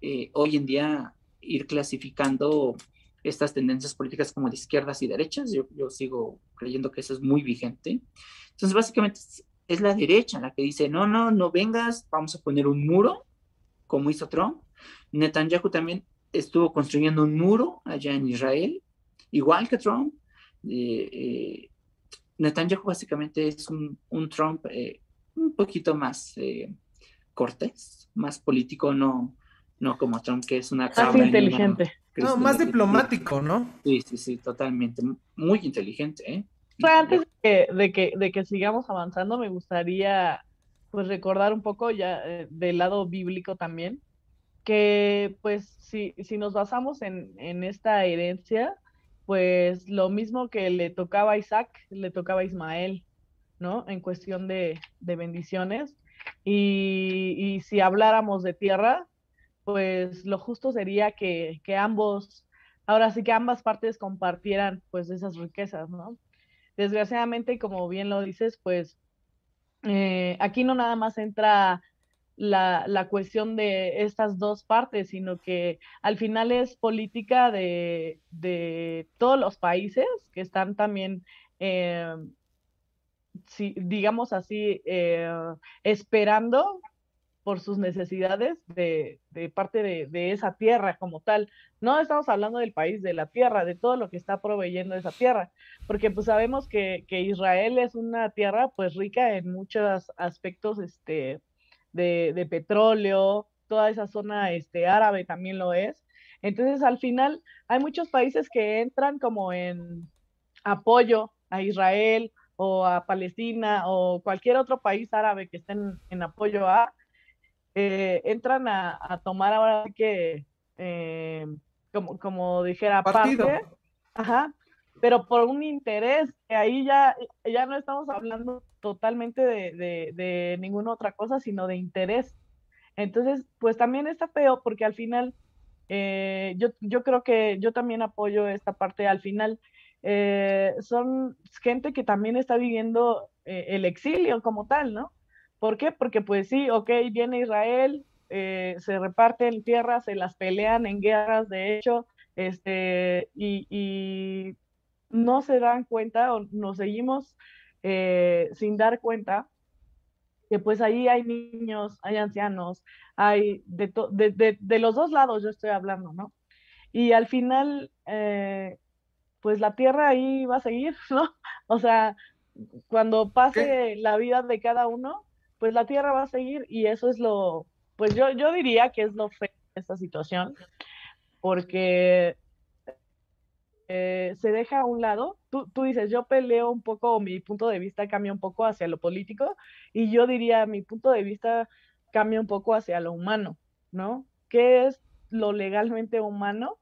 eh, hoy en día ir clasificando estas tendencias políticas como de izquierdas y derechas. Yo, yo sigo creyendo que eso es muy vigente. Entonces, básicamente es, la derecha la que dice, no, no, no vengas, vamos a poner un muro, como hizo Trump. Netanyahu también estuvo construyendo un muro allá en Israel, igual que Trump. Eh, Netanyahu básicamente es un, Trump un poquito más cortés, más político, no, no como Trump, que es una Más inteligente. No, más diplomático, ¿no? Sí, sí, sí, totalmente. Muy inteligente, ¿eh? antes de que, de que, sigamos avanzando, me gustaría pues recordar un poco ya eh, del lado bíblico también, que pues si, si nos basamos en, en, esta herencia, pues lo mismo que le tocaba a Isaac, le tocaba a Ismael, ¿no? En cuestión de, de bendiciones. Y, y, si habláramos de tierra, pues lo justo sería que, que ambos, ahora sí que ambas partes compartieran pues esas riquezas, ¿no? Desgraciadamente, como bien lo dices, pues eh, aquí no nada más entra la, la, cuestión de estas dos partes, sino que al final es política de, de todos los países que están también, eh, si, digamos así, eh, esperando por sus necesidades de, parte de, esa tierra como tal. No estamos hablando del país, de la tierra, de todo lo que está proveyendo esa tierra, porque pues sabemos que, Israel es una tierra pues rica en muchos aspectos este, de, petróleo, toda esa zona este, árabe también lo es. Entonces al final hay muchos países que entran como en apoyo a Israel o a Palestina o cualquier otro país árabe que estén en apoyo a, eh, entran a, tomar ahora que, eh, como, como dijera, Partido. parte, ajá, pero por un interés, que ahí ya, ya no estamos hablando totalmente de, de, ninguna otra cosa, sino de interés. Entonces, pues también está feo porque al final, eh, yo, yo creo que yo también apoyo esta parte, al final, son gente que también está viviendo el exilio como tal, ¿no? ¿Por qué? Porque pues sí, ok, viene Israel, eh, se reparten tierras, se las pelean en guerras, de hecho, este, y, no se dan cuenta o nos seguimos eh, sin dar cuenta que pues ahí hay niños, hay ancianos, hay de, de, los dos lados yo estoy hablando, ¿no? Y al final, eh, pues la tierra ahí va a seguir, [laughs] ¿no? O sea, cuando pase la vida de cada uno, pues la Tierra va a seguir y eso es lo, pues yo, yo diría que es lo feo de esta situación, porque eh, se deja a un lado, tú, tú, dices, yo peleo un poco, mi punto de vista cambia un poco hacia lo político, y yo diría, mi punto de vista cambia un poco hacia lo humano, ¿no? ¿Qué es lo legalmente humano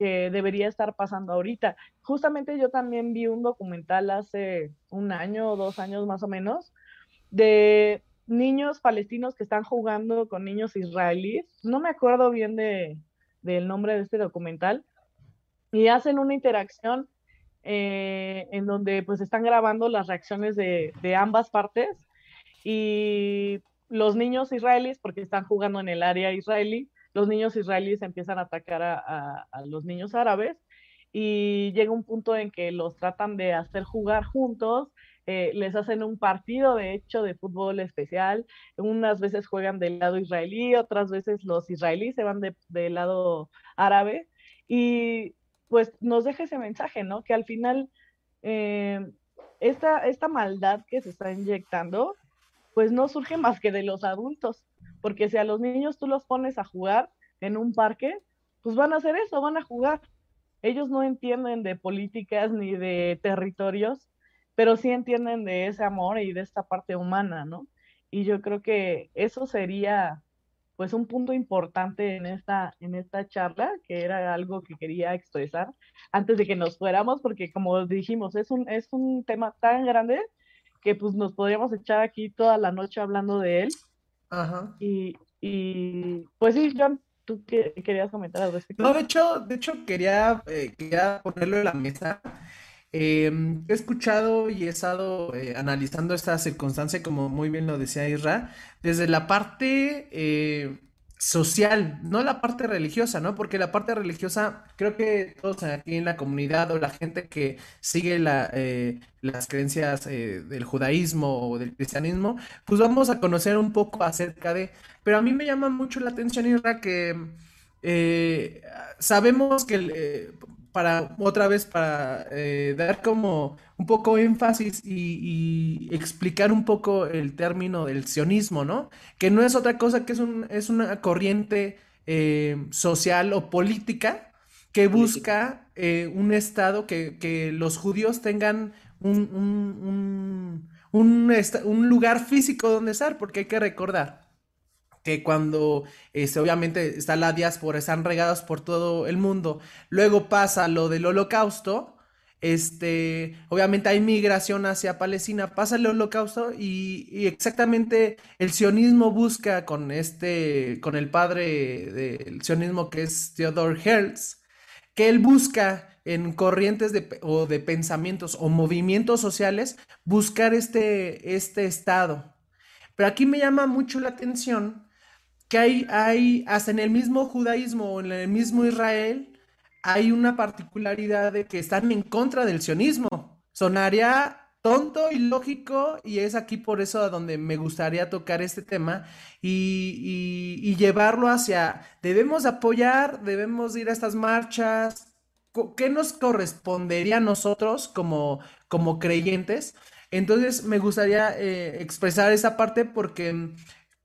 que debería estar pasando ahorita? Justamente yo también vi un documental hace un año o dos años más o menos, de niños palestinos que están jugando con niños israelíes. No me acuerdo bien de, del nombre de este documental. Y hacen una interacción eh, en donde pues están grabando las reacciones de, ambas partes y los niños israelíes, porque están jugando en el área israelí, los niños israelíes empiezan a atacar a, los niños árabes y llega un punto en que los tratan de hacer jugar juntos eh, les hacen un partido, de hecho, de fútbol especial. Unas veces juegan del lado israelí, otras veces los israelíes se van del lado árabe. Y pues nos deja ese mensaje, ¿no? Que al final eh, esta, esta maldad que se está inyectando, pues no surge más que de los adultos. Porque si a los niños tú los pones a jugar en un parque, pues van a hacer eso, van a jugar. Ellos no entienden de políticas ni de territorios, pero sí entienden de ese amor y de esta parte humana, ¿no? Y yo creo que eso sería pues un punto importante en esta, en esta charla, que era algo que quería expresar antes de que nos fuéramos, porque como dijimos, es un, es un tema tan grande que pues nos podríamos echar aquí toda la noche hablando de él. Ajá. Y, y pues sí, John, ¿tú qué, querías comentar al respecto? No, de hecho, de hecho quería, eh, quería ponerlo en la mesa Em, he escuchado y he estado eh, analizando esta circunstancia, como muy bien lo decía Isra, desde la parte eh, social, no la parte religiosa, ¿no? Porque la parte religiosa, creo que todos aquí en la comunidad o la gente que sigue eh, las creencias del judaísmo o del cristianismo, pues vamos a conocer un poco acerca de... Pero a mí me llama mucho la atención, Isra, que eh, sabemos que, eh, para otra vez, para eh, dar como un poco énfasis y, explicar un poco el término del sionismo, ¿no? Que no es otra cosa que es, un, es una corriente social o política que busca un Estado que, los judíos tengan un, un, lugar físico donde estar, porque hay que recordar que cuando este, obviamente está la diáspora, están regados por todo el mundo, luego pasa lo del holocausto, este, obviamente hay migración hacia Palestina, pasa el holocausto y, exactamente el sionismo busca con este, con el padre del sionismo que es Theodore Hertz, que él busca en corrientes de, o de pensamientos o movimientos sociales buscar este, este estado. Pero aquí me llama mucho la atención que hay, hay, hasta en el mismo judaísmo o en el mismo Israel, hay una particularidad de que están en contra del sionismo. Sonaría tonto y lógico y es aquí por eso a donde me gustaría tocar este tema y, llevarlo hacia, debemos apoyar, debemos ir a estas marchas, ¿qué nos correspondería a nosotros como, como creyentes? Entonces me gustaría eh, expresar esa parte porque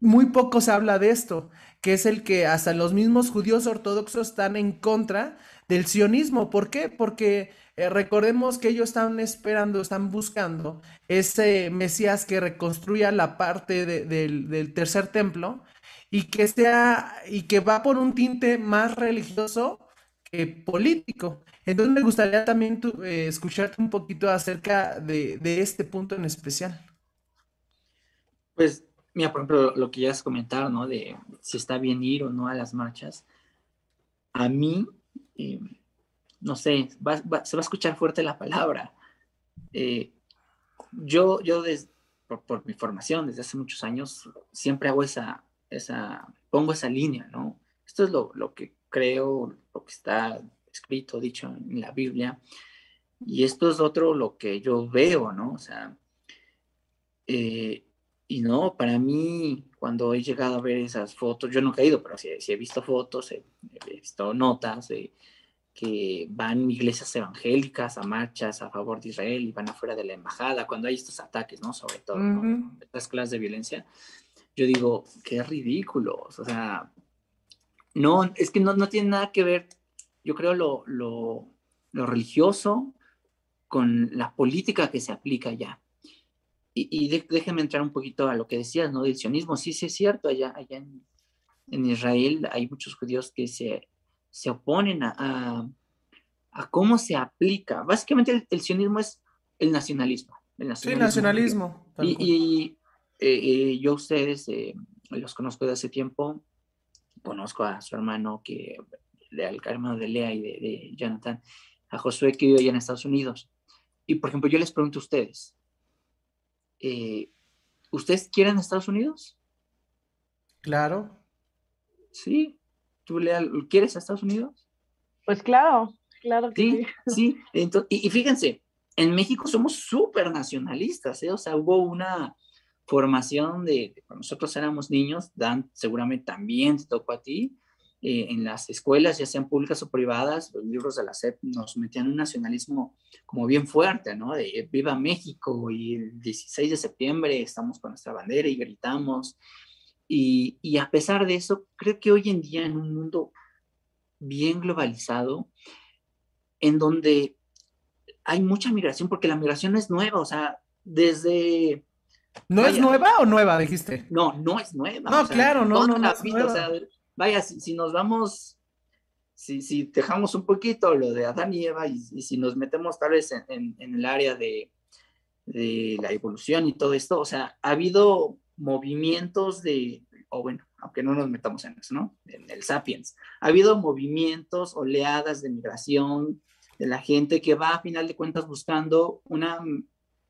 muy poco se habla de esto, que es el que hasta los mismos judíos ortodoxos están en contra del sionismo. ¿Por qué? Porque eh, recordemos que ellos están esperando, están buscando ese Mesías que reconstruya la parte del, tercer templo y que sea y que va por un tinte más religioso que político. Entonces me gustaría también eh, escucharte un poquito acerca de este punto en especial. Pues Mira, por ejemplo, lo que ya has comentado, ¿no? De si está bien ir o no a las marchas. A mí, eh, no sé, se va a escuchar fuerte la palabra. Eh, yo, yo por, mi formación desde hace muchos años, siempre hago esa, esa, pongo esa línea, ¿no? Esto es lo, lo que creo, lo que está escrito, dicho en la Biblia. Y esto es otro lo que yo veo, ¿no? O sea, eh, y no, para mí, cuando he llegado a ver esas fotos, yo nunca he ido, pero sí, he visto fotos, he, visto notas de que van iglesias evangélicas a marchas a favor de Israel y van afuera de la embajada cuando hay estos ataques, ¿no? Sobre todo, estas clases de violencia. Yo digo, qué ridículos, o sea, no, es que no, no tiene nada que ver, yo creo, lo, lo, lo religioso con la política que se aplica allá. Y, déjeme entrar un poquito a lo que decías, ¿no? Del sionismo. Sí, sí es cierto, allá, allá en, Israel hay muchos judíos que se, se oponen a, a, cómo se aplica. Básicamente el, sionismo es el nacionalismo. El nacionalismo. Sí, nacionalismo. Y, y eh, eh, yo ustedes eh, los conozco de hace tiempo, conozco a su hermano que, al hermano de Lea y de, de Jonathan, a Josué que vive allá en Estados Unidos. Y por ejemplo, yo les pregunto a ustedes, eh, ¿ustedes quieren Estados Unidos? Claro. Sí. ¿Tú le, quieres a Estados Unidos? Pues claro, claro que sí. Sí, [laughs] y, fíjense, en México somos súper nacionalistas, ¿eh? o sea, hubo una formación de, cuando nosotros éramos niños, Dan seguramente también te tocó a ti, eh, en las escuelas, ya sean públicas o privadas, los libros de la SEP nos metían un nacionalismo como bien fuerte, ¿no? De viva México y el 16 de septiembre estamos con nuestra bandera y gritamos. Y, y a pesar de eso, creo que hoy en día en un mundo bien globalizado, en donde hay mucha migración, porque la migración no es nueva, o sea, desde... ¿No es nueva o nueva, dijiste? No, no es nueva. No, claro, no, no, no, es nueva. O sea, vaya, si, nos vamos, si, si, dejamos un poquito lo de Adán y Eva y, si nos metemos tal vez en, el área de, de, la evolución y todo esto, o sea, ha habido movimientos de, o bueno, aunque no nos metamos en eso, ¿no? En el Sapiens, ha habido movimientos, oleadas de migración de la gente que va a final de cuentas buscando una,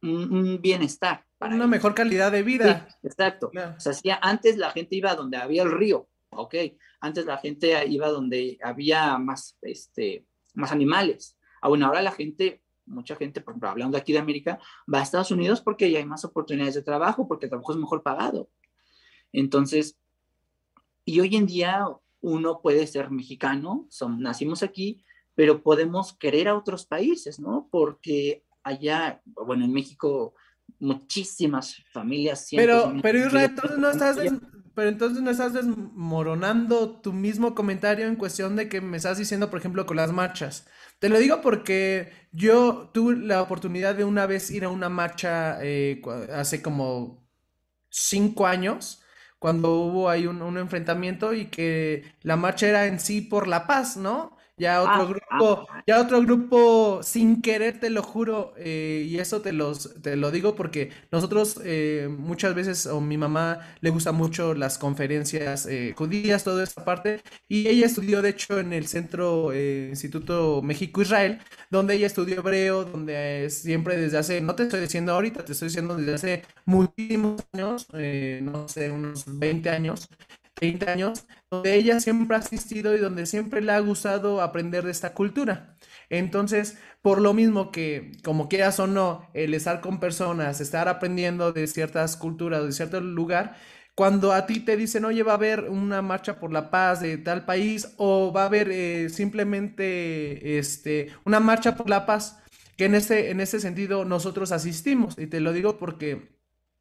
un, bienestar. Para una mejor calidad de vida. exacto. O sea, si antes la gente iba donde había el río, ok, antes la gente iba donde había más, este, más animales. Ah, bueno, ahora la gente, mucha gente, por ejemplo, hablando aquí de América, va a Estados Unidos porque ya hay más oportunidades de trabajo, porque el trabajo es mejor pagado. Entonces, y hoy en día uno puede ser mexicano, son, nacimos aquí, pero podemos querer a otros países, ¿no? Porque allá, bueno, en México muchísimas familias. Pero, pero Israel, entonces no estás, pero entonces no estás desmoronando tu mismo comentario en cuestión de que me estás diciendo, por ejemplo, con las marchas. Te lo digo porque yo tuve la oportunidad de una vez ir a una marcha eh, hace como cinco años, cuando hubo ahí un, un enfrentamiento y que la marcha era en sí por la paz, ¿no? Ya otro ah, grupo, ah. ya otro grupo sin querer, te lo juro, eh, y eso te los, te lo digo porque nosotros eh, muchas veces, o mi mamá le gusta mucho las conferencias eh, judías, toda esta parte, y ella estudió de hecho en el Centro Instituto México-Israel, donde ella estudió hebreo, donde siempre desde hace, no te estoy diciendo ahorita, te estoy diciendo desde hace muchísimos años, no sé, unos 20 años, 20 años, donde ella siempre ha asistido y donde siempre le ha gustado aprender de esta cultura. Entonces, por lo mismo que, como quieras o no, el estar con personas, estar aprendiendo de ciertas culturas, de cierto lugar, cuando a ti te dicen, oye, va a haber una marcha por la paz de tal país, o va a haber eh, simplemente este, una marcha por la paz, que en este, en ese sentido nosotros asistimos, y te lo digo porque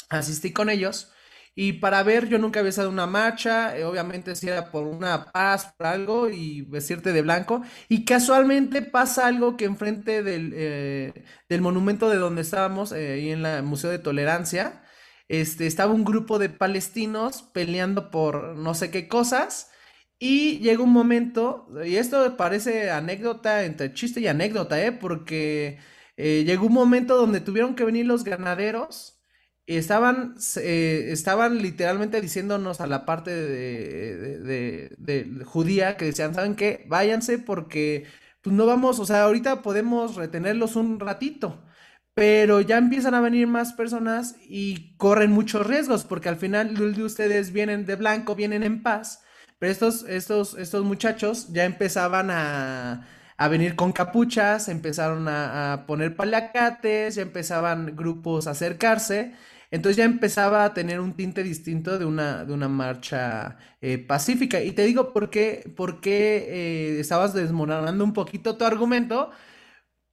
asistí con ellos, y para ver, yo nunca había estado una marcha, eh, obviamente si era por una paz, por algo, y vestirte de blanco. Y casualmente pasa algo que enfrente del, eh, del monumento de donde estábamos, eh, ahí en el Museo de Tolerancia, este, estaba un grupo de palestinos peleando por no sé qué cosas. Y llega un momento, y esto parece anécdota, entre chiste y anécdota, ¿eh? Porque llegó un momento donde tuvieron que venir los ganaderos estaban, estaban literalmente diciéndonos a la parte de, judía que decían, ¿saben qué? Váyanse porque pues no vamos, o sea, ahorita podemos retenerlos un ratito, pero ya empiezan a venir más personas y corren muchos riesgos porque al final de ustedes vienen de blanco, vienen en paz, pero estos, estos, estos muchachos ya empezaban a a venir con capuchas, empezaron a, poner palacates, ya empezaban grupos a acercarse entonces ya empezaba a tener un tinte distinto de una, de una marcha eh, pacífica. Y te digo por qué, por qué eh, estabas desmoronando un poquito tu argumento.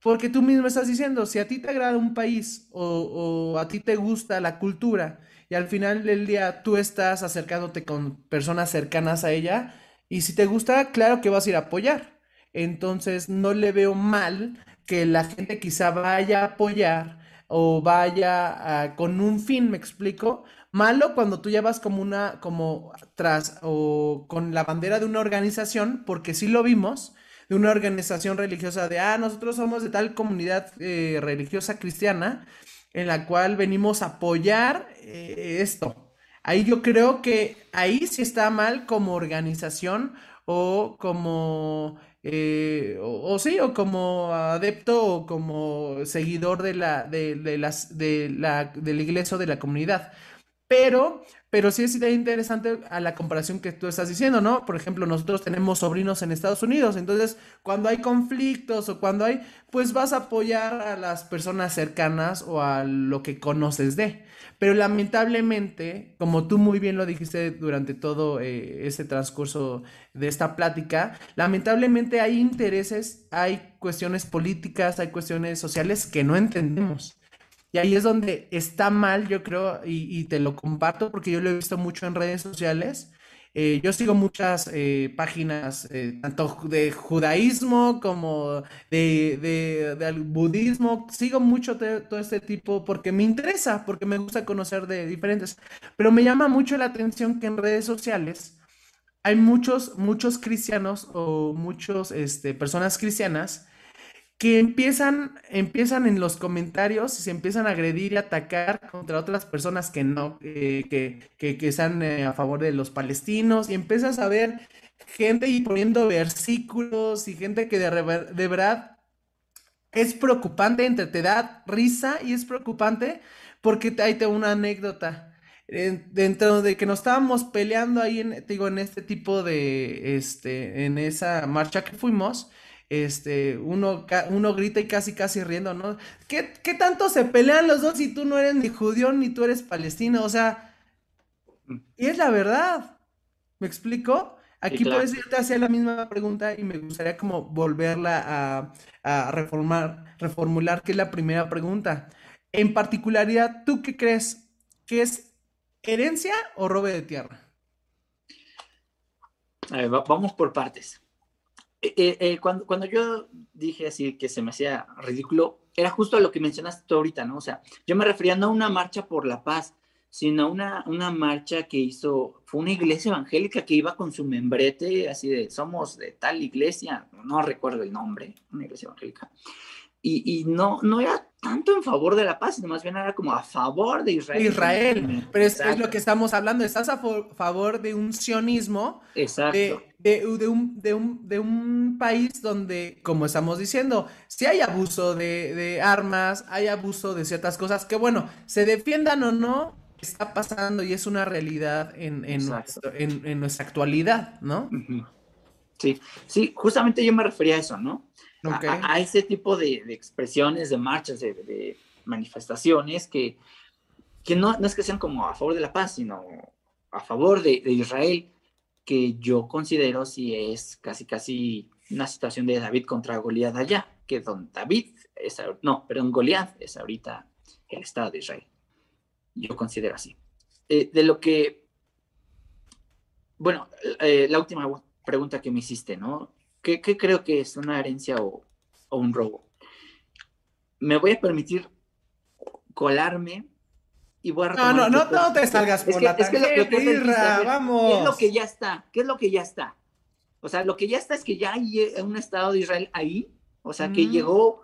Porque tú mismo estás diciendo, si a ti te agrada un país o, a ti te gusta la cultura y al final del día tú estás acercándote con personas cercanas a ella y si te gusta, claro que vas a ir a apoyar. Entonces no le veo mal que la gente quizá vaya a apoyar o vaya ah, con un fin, me explico. Malo cuando tú llevas como una, como tras o con la bandera de una organización, porque sí lo vimos, de una organización religiosa de, ah, nosotros somos de tal comunidad eh, religiosa cristiana en la cual venimos a apoyar eh, esto. Ahí yo creo que ahí sí está mal como organización o como eh, o, sí, o como adepto o como seguidor de la, de, de las, de la, de la iglesia o de la comunidad. Pero, pero sí es interesante a la comparación que tú estás diciendo, ¿no? Por ejemplo, nosotros tenemos sobrinos en Estados Unidos, entonces cuando hay conflictos o cuando hay, pues vas a apoyar a las personas cercanas o a lo que conoces de. Pero lamentablemente, como tú muy bien lo dijiste durante todo eh, ese transcurso de esta plática, lamentablemente hay intereses, hay cuestiones políticas, hay cuestiones sociales que no entendemos. Y ahí es donde está mal, yo creo, y, te lo comparto porque yo lo he visto mucho en redes sociales. Eh, yo sigo muchas eh, páginas, eh, tanto de judaísmo como de, de, budismo. Sigo mucho todo este tipo porque me interesa, porque me gusta conocer de diferentes. Pero me llama mucho la atención que en redes sociales hay muchos, muchos cristianos o muchos este, personas cristianas que empiezan, empiezan en los comentarios y se empiezan a agredir y atacar contra otras personas que no, eh, que, que, están eh, a favor de los palestinos, y empiezas a ver gente y poniendo versículos y gente que de, de verdad es preocupante, entre te da risa y es preocupante porque ahí te una anécdota. Dentro de que nos estábamos peleando ahí en, digo, en este tipo de, este, en esa marcha que fuimos, este, uno, uno grita y casi casi riendo, ¿no? ¿Qué, tanto se pelean los dos si tú no eres ni judío ni tú eres palestino? O sea, y es la verdad, ¿me explico? Aquí por eso yo te hacía la misma pregunta y me gustaría como volverla a, reformar, reformular, que es la primera pregunta. En particularidad, ¿tú qué crees que es herencia o robe de tierra? A ver, vamos por partes. Eh, eh, eh, cuando, cuando yo dije así que se me hacía ridículo, era justo lo que mencionaste tú ahorita, ¿no? O sea, yo me refería no a una marcha por la paz, sino una, una marcha que hizo, fue una iglesia evangélica que iba con su membrete, así de, somos de tal iglesia, no recuerdo el nombre, una iglesia evangélica, y, no, no era tanto en favor de la paz, sino más bien era como a favor de Israel. Israel, pero es, es, lo que estamos hablando, estás a favor de un sionismo, Exacto. De, de, un, de, un, de un país donde, como estamos diciendo, si hay abuso de, de armas, hay abuso de ciertas cosas, que bueno, se defiendan o no, está pasando y es una realidad en, en, nuestra actualidad, ¿no? Sí, sí, justamente yo me refería a eso, ¿no? A, ese tipo de, expresiones, de marchas, de, manifestaciones que, que no, no, es que sean como a favor de la paz, sino a favor de, Israel, que yo considero si es casi casi una situación de David contra Goliat allá, que don David es, no, pero Goliat es ahorita el Estado de Israel yo considero así. Eh, de lo que, bueno, eh, la última pregunta que me hiciste, ¿no? ¿Qué, creo que es una herencia o, un robo? Me voy a permitir colarme y voy a No, no, no, no te salgas por la tangente, vamos. ¿Qué es lo que ya está? ¿Qué es lo que ya está? O sea, lo que ya está es que ya hay un Estado de Israel ahí, o sea, que mm. llegó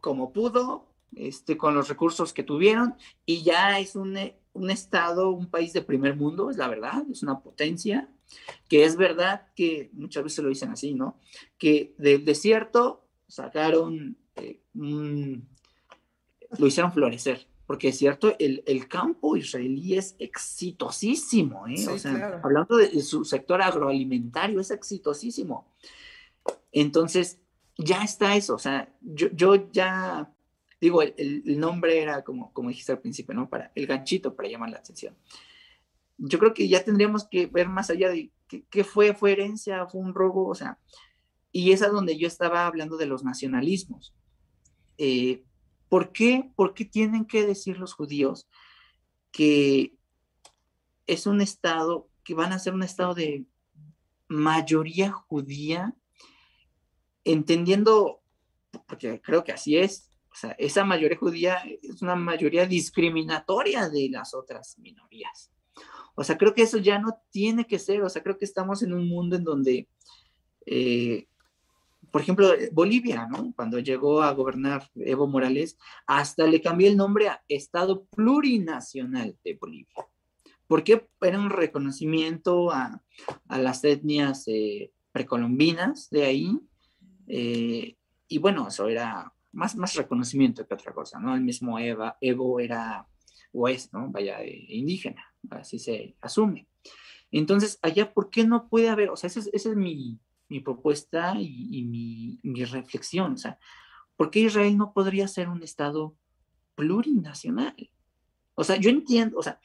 como pudo, este, con los recursos que tuvieron y ya es un, eh, un estado, un país de primer mundo, es la verdad, es una potencia, que es verdad que muchas veces lo dicen así, ¿no? Que del desierto sacaron, eh, lo hicieron florecer, porque es cierto, el, el campo israelí es exitosísimo, ¿eh? o sea, hablando de, su sector agroalimentario, es exitosísimo. Entonces, ya está eso, o sea, yo, yo ya Digo, el, nombre era como, como dijiste al principio, ¿no? Para el ganchito para llamar la atención. Yo creo que ya tendríamos que ver más allá de qué, fue, fue herencia, fue un robo, o sea, y es a donde yo estaba hablando de los nacionalismos. Eh, ¿por, qué, ¿Por qué tienen que decir los judíos que es un estado, que van a ser un estado de mayoría judía, entendiendo, porque creo que así es, o sea, esa mayoría judía es una mayoría discriminatoria de las otras minorías. O sea, creo que eso ya no tiene que ser. O sea, creo que estamos en un mundo en donde, eh, por ejemplo, Bolivia, ¿no? Cuando llegó a gobernar Evo Morales, hasta le cambió el nombre a Estado Plurinacional de Bolivia. Porque era un reconocimiento a, las etnias eh, precolombinas de ahí. Eh, y bueno, eso era más, más reconocimiento que otra cosa, ¿no? El mismo Eva, Evo era, o es, ¿no? Vaya, eh, indígena, así se asume. Entonces, allá, ¿por qué no puede haber? O sea, esa es, mi, mi, propuesta y, mi, mi, reflexión. O sea, ¿por qué Israel no podría ser un Estado plurinacional? O sea, yo entiendo, o sea,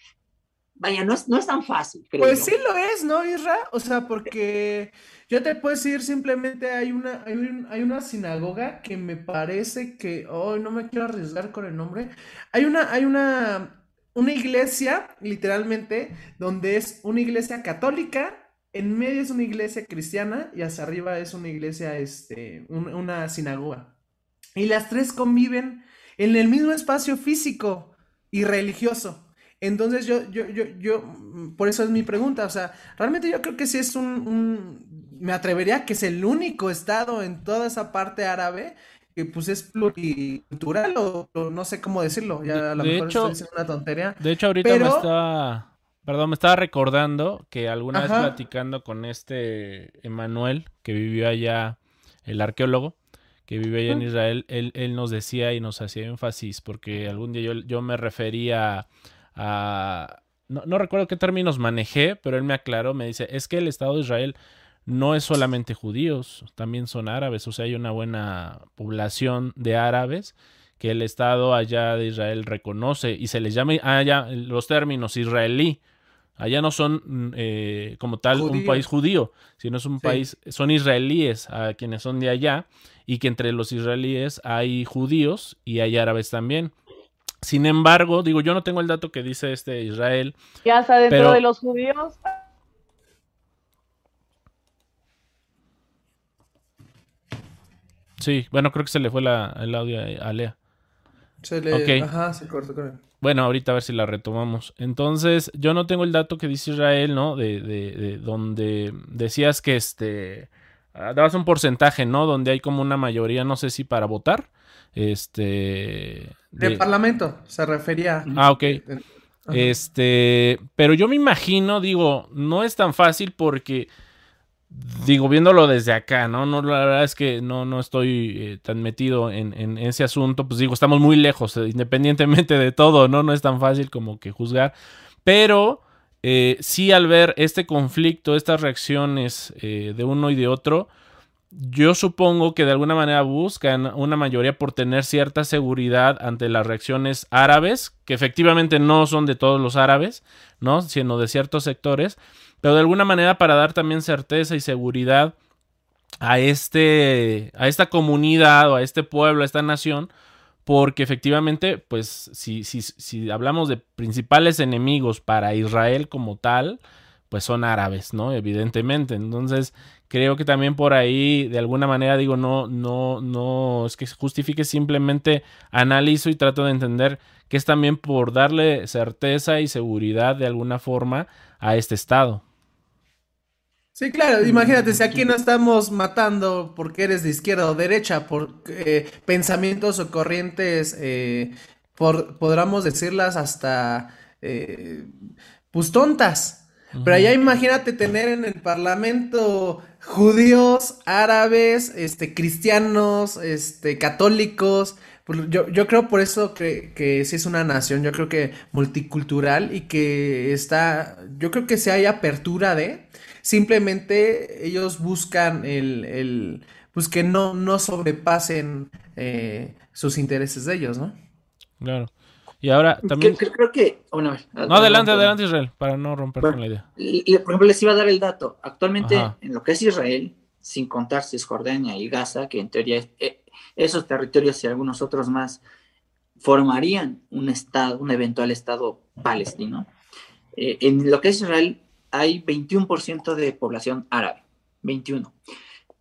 vaya, no es, no es tan fácil. Creo pues sí lo es, ¿no, Isra? O sea, porque yo te puedo decir simplemente hay una, hay, una sinagoga que me parece que, oh, no me quiero arriesgar con el nombre. Hay una, hay una, una iglesia, literalmente, donde es una iglesia católica, en medio es una iglesia cristiana y hacia arriba es una iglesia, este, una sinagoga. Y las tres conviven en el mismo espacio físico y religioso. Entonces yo, yo, yo, yo, mm, por eso es mi pregunta, o sea, realmente yo creo que sí es un, me atrevería que es el único estado en toda esa parte árabe que pues es pluricultural o, no sé cómo decirlo, ya a lo mejor estoy diciendo una tontería. De hecho ahorita me estaba, perdón, me estaba recordando que alguna vez platicando con este Emanuel, que vivió allá, el arqueólogo, que vive allá en Israel, él, él nos decía y nos hacía énfasis, porque algún día yo, yo me refería no, recuerdo qué términos manejé, pero él me aclaró, me dice, es que el Estado de Israel no es solamente judíos, también son árabes, o sea, hay una buena población de árabes que el Estado allá de Israel reconoce y se les llama allá los términos israelí. Allá no son mm, eh, como tal un país judío, sino es un país, son israelíes a quienes son de allá y que entre los israelíes hay judíos y hay árabes también. Sin embargo, digo, yo no tengo el dato que dice este Israel. Ya está dentro de los judíos. Sí, bueno, creo que se le fue la, el audio a Lea. Se le... Ajá, se cortó, creo. Bueno, ahorita a ver si la retomamos. Entonces, yo no tengo el dato que dice Israel, ¿no? De, de, de donde decías que este ah, dabas un porcentaje, ¿no? Donde hay como una mayoría, no sé si para votar. Este. De, parlamento, se refería. Ah, ok. Este. Pero yo me imagino, digo, no es tan fácil porque digo, viéndolo desde acá, ¿no? no la verdad es que no, no estoy eh, tan metido en, ese asunto, pues digo, estamos muy lejos, eh, independientemente de todo, ¿no? No es tan fácil como que juzgar, pero eh, sí al ver este conflicto, estas reacciones de uno y de otro, yo supongo que de alguna manera buscan una mayoría por tener cierta seguridad ante las reacciones árabes, que efectivamente no son de todos los árabes, ¿no? Sino de ciertos sectores pero de alguna manera para dar también certeza y seguridad a, este, a esta comunidad o a este pueblo, a esta nación, porque efectivamente, pues si, si, si hablamos de principales enemigos para Israel como tal, pues son árabes, ¿no? Evidentemente. Entonces, creo que también por ahí, de alguna manera, digo, no, no, no, es que justifique, simplemente analizo y trato de entender que es también por darle certeza y seguridad de alguna forma a este Estado. Sí, claro, imagínate, si aquí no estamos matando porque eres de izquierda o derecha, por eh, pensamientos o corrientes, eh, por, podríamos decirlas hasta, eh, pues tontas. Pero allá imagínate tener en el parlamento judíos, árabes, este, cristianos, este, católicos. Pues yo, yo creo por eso que, que sí es una nación, yo creo que multicultural y que está, yo creo que si hay apertura de, Simplemente ellos buscan el, el pues que no, no sobrepasen eh, sus intereses de ellos, ¿no? Claro. Y ahora también. Creo, que. Bueno, no, adelante, adelante, Israel, para no romper con la idea. por ejemplo, les iba a dar el dato. Actualmente, en lo que es Israel, sin contar Cisjordania y Gaza, que en teoría eh, esos territorios y algunos otros más formarían un estado, un eventual estado palestino. Eh, en lo que es Israel, hay 21% de población árabe, 21.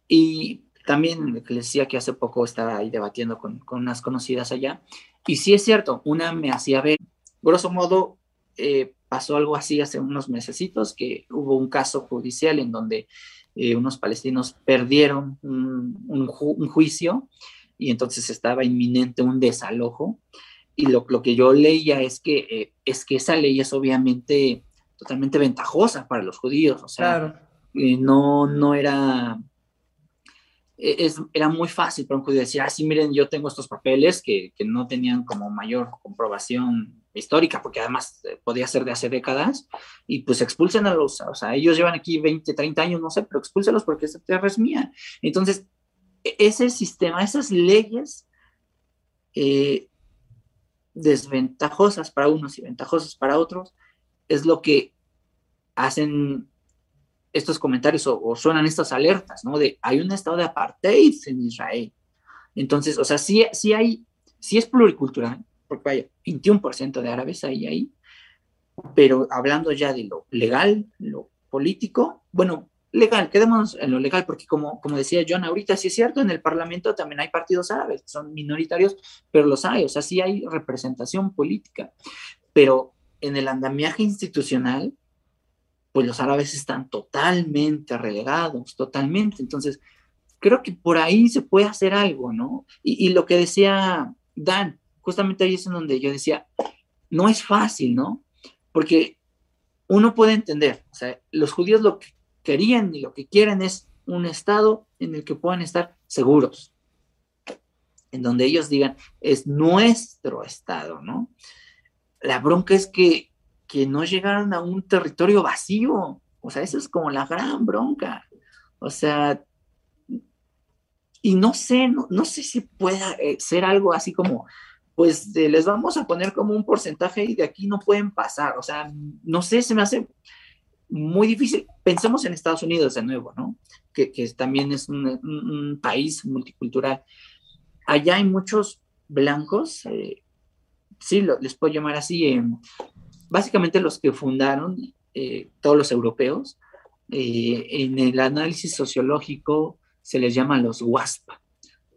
Y también les decía que hace poco estaba ahí debatiendo con, unas conocidas allá, y sí es cierto, una me hacía ver, grosso modo, eh, pasó algo así hace unos mesecitos, que hubo un caso judicial en donde eh, unos palestinos perdieron un, juicio y entonces estaba inminente un desalojo. Y lo, lo que yo leía es que, eh, es que esa ley es obviamente totalmente ventajosa para los judíos, o sea, eh, no, no era, e, es, era muy fácil para un judío decir, ah, sí, miren, yo tengo estos papeles que, que no tenían como mayor comprobación histórica, porque además eh, podía ser de hace décadas, y pues expulsen a los, o sea, ellos llevan aquí 20, 30 años, no sé, pero expúlselos porque esta tierra es mía. Entonces, e, ese sistema, esas leyes eh, desventajosas para unos y ventajosas para otros, es lo que hacen estos comentarios o, suenan estas alertas, ¿no? De hay un estado de apartheid en Israel. Entonces, o sea, sí, sí hay, sí es pluricultural, porque hay 21% de árabes ahí, ahí, pero hablando ya de lo legal, lo político, bueno, legal, quedémonos en lo legal, porque como, como decía John ahorita, sí es cierto, en el Parlamento también hay partidos árabes, son minoritarios, pero los hay, o sea, sí hay representación política, pero en el andamiaje institucional, pues los árabes están totalmente relegados, totalmente. Entonces, creo que por ahí se puede hacer algo, ¿no? Y, lo que decía Dan, justamente ahí es en donde yo decía, no es fácil, ¿no? Porque uno puede entender, o sea, los judíos lo que querían y lo que quieren es un estado en el que puedan estar seguros, en donde ellos digan, es nuestro estado, ¿no? La bronca es que, que no llegaron a un territorio vacío. O sea, eso es como la gran bronca. O sea, y no sé, no, sé si pueda eh, ser algo así como, pues les vamos a poner como un porcentaje y de aquí no pueden pasar. O sea, no sé, se me hace muy difícil. Pensemos en Estados Unidos de nuevo, ¿no? Que, que también es un, país multicultural. Allá hay muchos blancos, eh, sí, les puedo llamar así, eh, básicamente los que fundaron, eh, todos los europeos, en el análisis sociológico se les llama los WASP,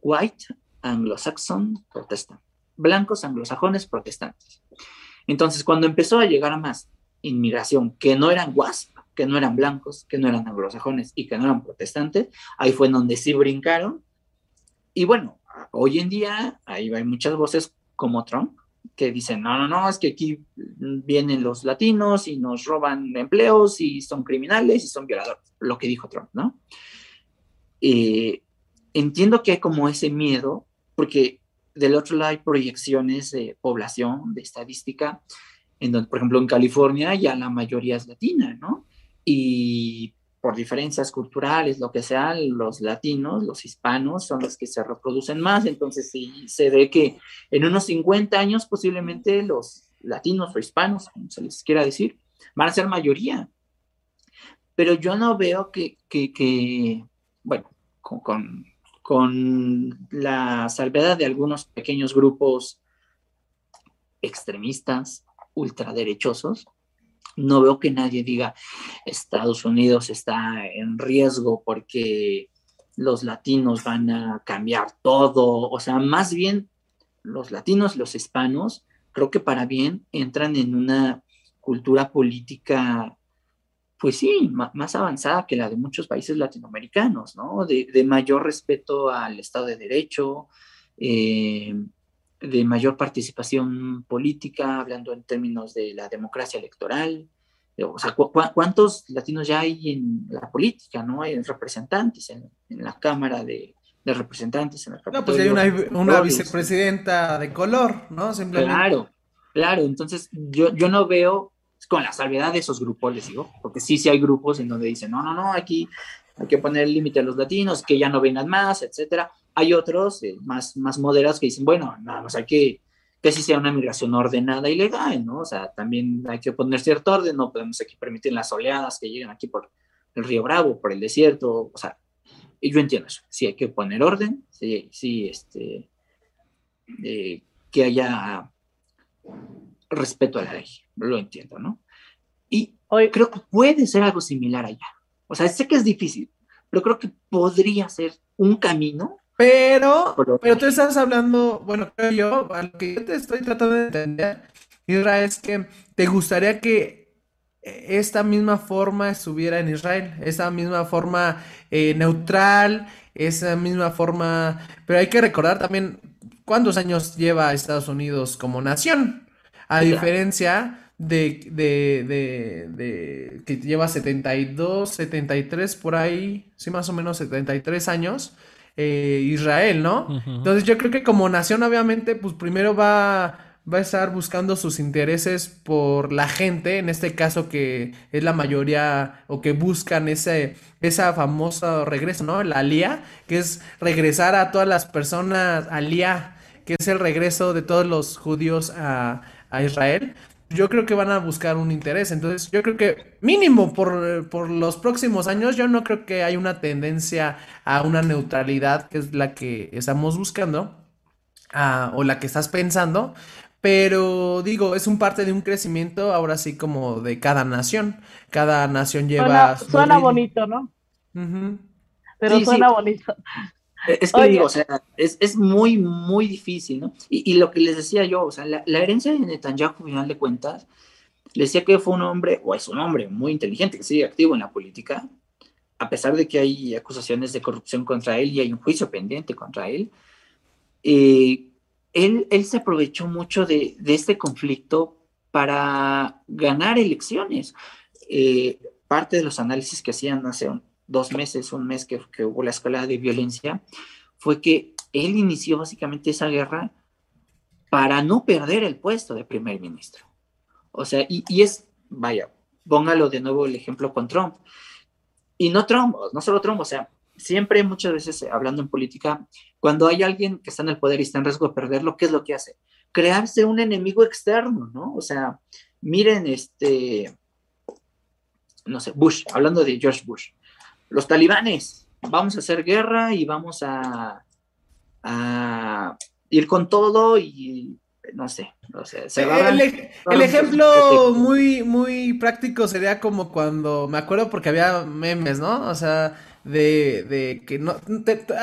White Anglo-Saxon Protestant, blancos anglosajones protestantes. Entonces, cuando empezó a llegar más inmigración que no eran WASP, que no eran blancos, que no eran anglosajones y que no eran protestantes, ahí fue donde sí brincaron. Y bueno, hoy en día ahí hay muchas voces como Trump que dicen, no, no, no, es que aquí vienen los latinos y nos roban empleos y son criminales y son violadores, lo que dijo Trump, ¿no? Eh, entiendo que hay como ese miedo, porque del otro lado hay proyecciones de población, de estadística, en donde, por ejemplo, en California ya la mayoría es latina, ¿no? Y por diferencias culturales, lo que sea, los latinos, los hispanos son los que se reproducen más, entonces sí se ve que en unos 50 años posiblemente los latinos o hispanos, como se les quiera decir, van a ser mayoría. Pero yo no veo que, bueno, con, con la salvedad de algunos pequeños grupos extremistas, ultraderechosos, no veo que nadie diga Estados Unidos está en riesgo porque los latinos van a cambiar todo, o sea, más bien los latinos, los hispanos, creo que para bien entran en una cultura política, pues sí, más avanzada que la de muchos países latinoamericanos, ¿no? De, mayor respeto al Estado de Derecho, eh, de mayor participación política, hablando en términos de la democracia electoral. O sea, ¿cuántos latinos ya hay en la política, no? Hay representantes, en, la Cámara de, Representantes. En el no, pues hay una, vicepresidenta de color, ¿no? Claro, claro. Entonces, yo, yo no veo, con la salvedad de esos grupos, les digo, porque sí, sí hay grupos en donde dicen, no, no, no, aquí hay que poner el límite a los latinos, que ya no vengan más, etcétera. Hay otros eh, más, más moderados que dicen, bueno, nada más hay que que si sea una migración ordenada y legal, ¿no? O sea, también hay que poner cierto orden, no podemos aquí permitir las oleadas que lleguen aquí por el río Bravo, por el desierto, o sea, y yo entiendo eso, sí hay que poner orden, sí, sí, este, eh, que haya respeto a la ley, lo entiendo, ¿no? Y Hoy, creo que puede ser algo similar allá. O sea, sé que es difícil, pero creo que podría ser un camino pero, pero tú estás hablando, bueno, creo yo, a lo que yo te estoy tratando de entender, Israel, es que te gustaría que esta misma forma estuviera en Israel, esa misma forma eh, neutral, esa misma forma, pero hay que recordar también cuántos años lleva Estados Unidos como nación, a diferencia de, de, de, de, que lleva 72, 73 por ahí, sí, más o menos 73 años eh, Israel, ¿no? Entonces yo creo que como nación obviamente pues primero va, va a estar buscando sus intereses por la gente, en este caso que es la mayoría o que buscan ese esa famosa regreso, ¿no? La alía, que es regresar a todas las personas alía, que es el regreso de todos los judíos a, a Israel yo creo que van a buscar un interés. Entonces, yo creo que mínimo por, los próximos años, yo no creo que haya una tendencia a una neutralidad, que es la que estamos buscando, o la que estás pensando. Pero digo, es un parte de un crecimiento ahora sí como de cada nación. Cada nación lleva... Suena, bonito, ¿no? Pero suena bonito. Es que digo, o sea, es, muy, muy difícil, ¿no? Y, lo que les decía yo, o sea, la, herencia de Netanyahu, al final de cuentas, le decía que fue un hombre, o es un hombre muy inteligente, que sigue activo en la política, a pesar de que hay acusaciones de corrupción contra él y hay un juicio pendiente contra él. Eh, él, él se aprovechó mucho de, este conflicto para ganar elecciones. Eh, parte de los análisis que hacían hace un, dos meses, un mes que, hubo la escalada de violencia, fue que él inició básicamente esa guerra para no perder el puesto de primer ministro. O sea, y, es, vaya, póngalo de nuevo el ejemplo con Trump. Y no Trump, no solo Trump, o sea, siempre muchas veces hablando en política, cuando hay alguien que está en el poder y está en riesgo de perderlo, ¿qué es lo que hace? crearse un enemigo externo, ¿no? O sea, miren, este, no sé, Bush, hablando de George Bush, los talibanes, vamos a hacer guerra y vamos a, a ir con todo y no sé, o sea, se el, el, ejemplo muy, muy práctico sería como cuando, me acuerdo porque había memes, ¿no? O sea, de, de que no,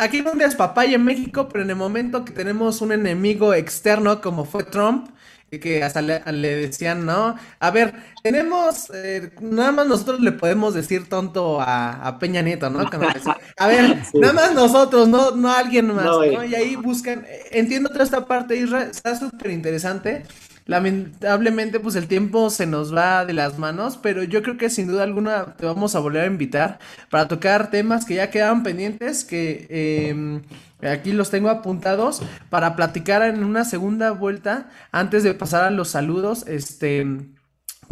aquí no es papaya en México, pero en el momento que tenemos un enemigo externo como fue Trump, que hasta le, decían, ¿no? A ver, tenemos, eh, nada más nosotros le podemos decir tonto a, Peña Nieto, ¿no? a ver, [laughs] nada más nosotros, no, no alguien más, ¿no? Y ahí buscan, entiendo toda esta parte, Israel, está súper interesante. Lamentablemente, pues el tiempo se nos va de las manos, pero yo creo que sin duda alguna te vamos a volver a invitar para tocar temas que ya quedaban pendientes, que em, aquí los tengo apuntados para platicar en una segunda vuelta antes de pasar a los saludos. Este,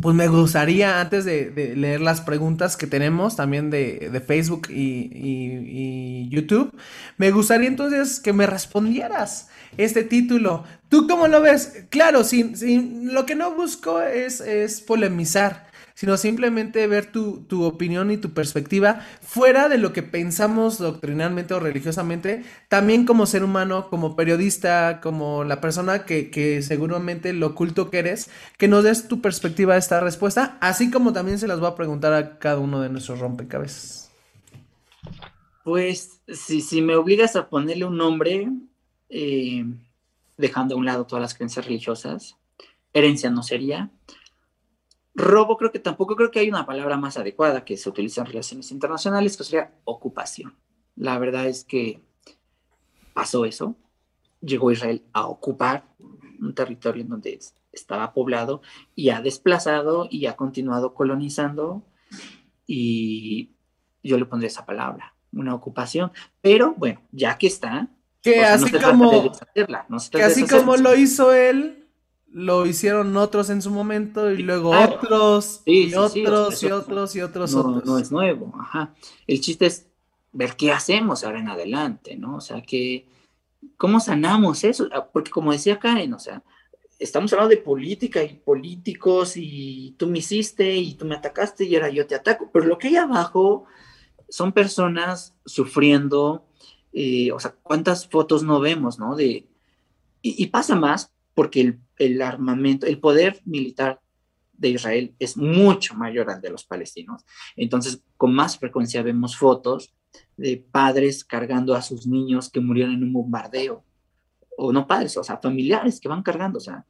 pues me gustaría, antes de, leer las preguntas que tenemos también de, Facebook y, y, YouTube, me gustaría entonces que me respondieras este título. ¿Tú cómo lo ves? Claro, sin, sin, lo que no busco es, es polemizar, sino simplemente ver tu, tu, opinión y tu perspectiva fuera de lo que pensamos doctrinalmente o religiosamente, también como ser humano, como periodista, como la persona que, que seguramente lo oculto que eres, que nos des tu perspectiva a esta respuesta, así como también se las voy a preguntar a cada uno de nuestros rompecabezas. Pues si, si me obligas a ponerle un nombre, eh, dejando a un lado todas las creencias religiosas. Herencia no sería. Robo creo que tampoco creo que hay una palabra más adecuada que se utiliza en relaciones internacionales, que sería ocupación. La verdad es que pasó eso. Llegó Israel a ocupar un territorio en donde estaba poblado y ha desplazado y ha continuado colonizando y yo le pondré esa palabra, una ocupación. Pero bueno, ya que está, que así como, así como lo hizo él, lo hicieron otros en su momento y luego otros y otros y otros y otros no, No es nuevo, ajá. El chiste es ver qué hacemos ahora en adelante, ¿no? O sea, que cómo sanamos eso, ah, porque como decía Karen, o sea, estamos hablando de política y políticos y tú me hiciste y tú me atacaste y ahora yo te ataco, pero lo que hay abajo son personas sufriendo eh, o sea, cuántas fotos no vemos, ¿no? De, y, pasa más porque el, armamento, el poder militar de Israel es mucho mayor al de los palestinos. Entonces, con más frecuencia vemos fotos de padres cargando a sus niños que murieron en un bombardeo. O no padres, o sea, familiares que van cargando. O sea,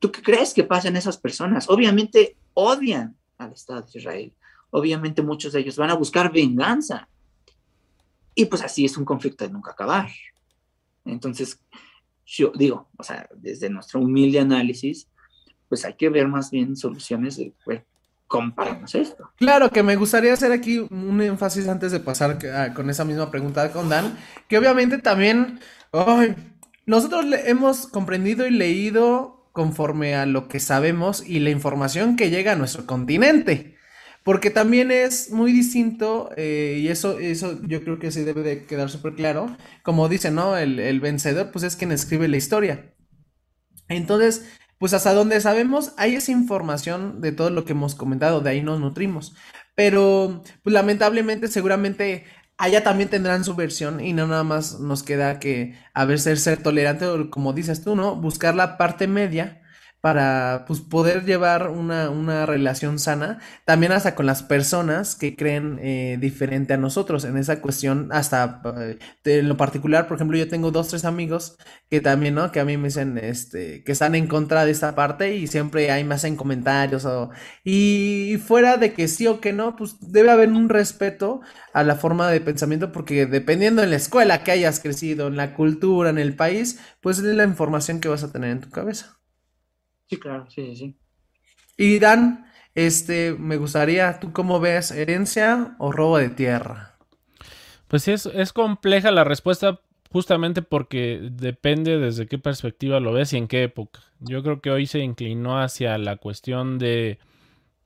¿tú qué crees que pasan esas personas? Obviamente odian al Estado de Israel. Obviamente muchos de ellos van a buscar venganza. Y pues así es un conflicto de nunca acabar. Entonces, yo digo, o sea, desde nuestro humilde análisis, pues hay que ver más bien soluciones de, pues, comparamos esto. Claro, que me gustaría hacer aquí un énfasis antes de pasar con esa misma pregunta con Dan, que obviamente también, nosotros le hemos comprendido y leído conforme a lo que sabemos y la información que llega a nuestro continente. Porque también es muy distinto, eh, y eso, eso yo creo que sí debe de quedar súper claro, como dice, ¿no? El, el, vencedor, pues es quien escribe la historia. Entonces, pues hasta donde sabemos, hay esa información de todo lo que hemos comentado, de ahí nos nutrimos. Pero, pues lamentablemente, seguramente allá también tendrán su versión y no nada más nos queda que a ver ser, ser tolerante, o como dices tú, ¿no? Buscar la parte media para pues, poder llevar una, una, relación sana, también hasta con las personas que creen eh, diferente a nosotros en esa cuestión, hasta eh, en lo particular, por ejemplo, yo tengo dos, tres amigos que también, ¿no? Que a mí me dicen, este, que están en contra de esta parte y siempre ahí me hacen comentarios o, y fuera de que sí o que no, pues debe haber un respeto a la forma de pensamiento porque dependiendo en la escuela que hayas crecido, en la cultura, en el país, pues es la información que vas a tener en tu cabeza. Sí, claro, sí, sí. Y Dan, este, me gustaría, ¿tú cómo ves herencia o robo de tierra? Pues sí, es, es compleja la respuesta justamente porque depende desde qué perspectiva lo ves y en qué época. Yo creo que hoy se inclinó hacia la cuestión de,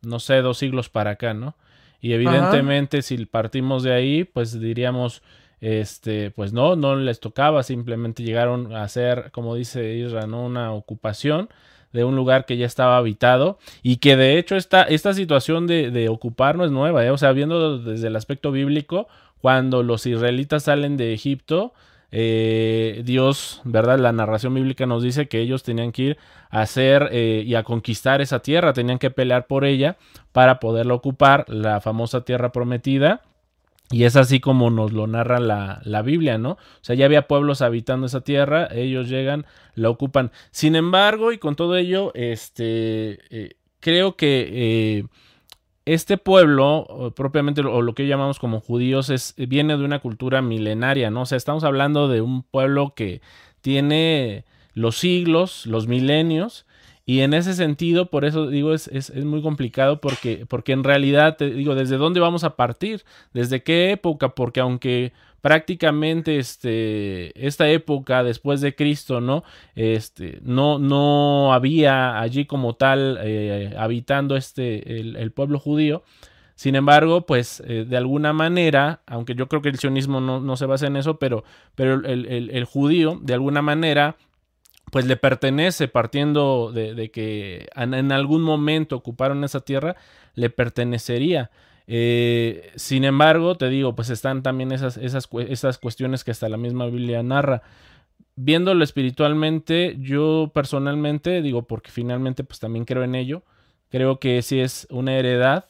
no sé, dos siglos para acá, ¿no? Y evidentemente si partimos de ahí, pues diríamos, este, pues no, no les tocaba, simplemente llegaron a hacer, como dice Isra, ¿no? una ocupación de un lugar que ya estaba habitado y que de hecho esta, esta situación de, ocupar no es nueva, ¿eh? o sea, viendo desde el aspecto bíblico, cuando los israelitas salen de Egipto, eh, Dios, ¿verdad? La narración bíblica nos dice que ellos tenían que ir a hacer eh, y a conquistar esa tierra, tenían que pelear por ella para poderla ocupar, la famosa tierra prometida. Y es así como nos lo narra la, la, Biblia, ¿no? O sea, ya había pueblos habitando esa tierra, ellos llegan, la ocupan. Sin embargo, y con todo ello, este, eh, creo que este pueblo, propiamente o lo que llamamos como judíos, es, viene de una cultura milenaria, ¿no? O sea, estamos hablando de un pueblo que tiene los siglos, los milenios, y en ese sentido, por eso digo, es, es, muy complicado porque, porque en realidad, te digo, ¿desde dónde vamos a partir? ¿Desde qué época? Porque aunque prácticamente este, esta época después de Cristo, ¿no? Este, no, no había allí como tal eh, habitando este, el, pueblo judío. Sin embargo, pues eh, de alguna manera, aunque yo creo que el sionismo no, se basa en eso, pero, pero el, judío, de alguna manera, pues le pertenece, partiendo de, que en, algún momento ocuparon esa tierra, le pertenecería. Eh, sin embargo, te digo, pues están también esas, esas, esas cuestiones que hasta la misma Biblia narra. Viéndolo espiritualmente, yo personalmente digo, porque finalmente pues también creo en ello, creo que sí es una heredad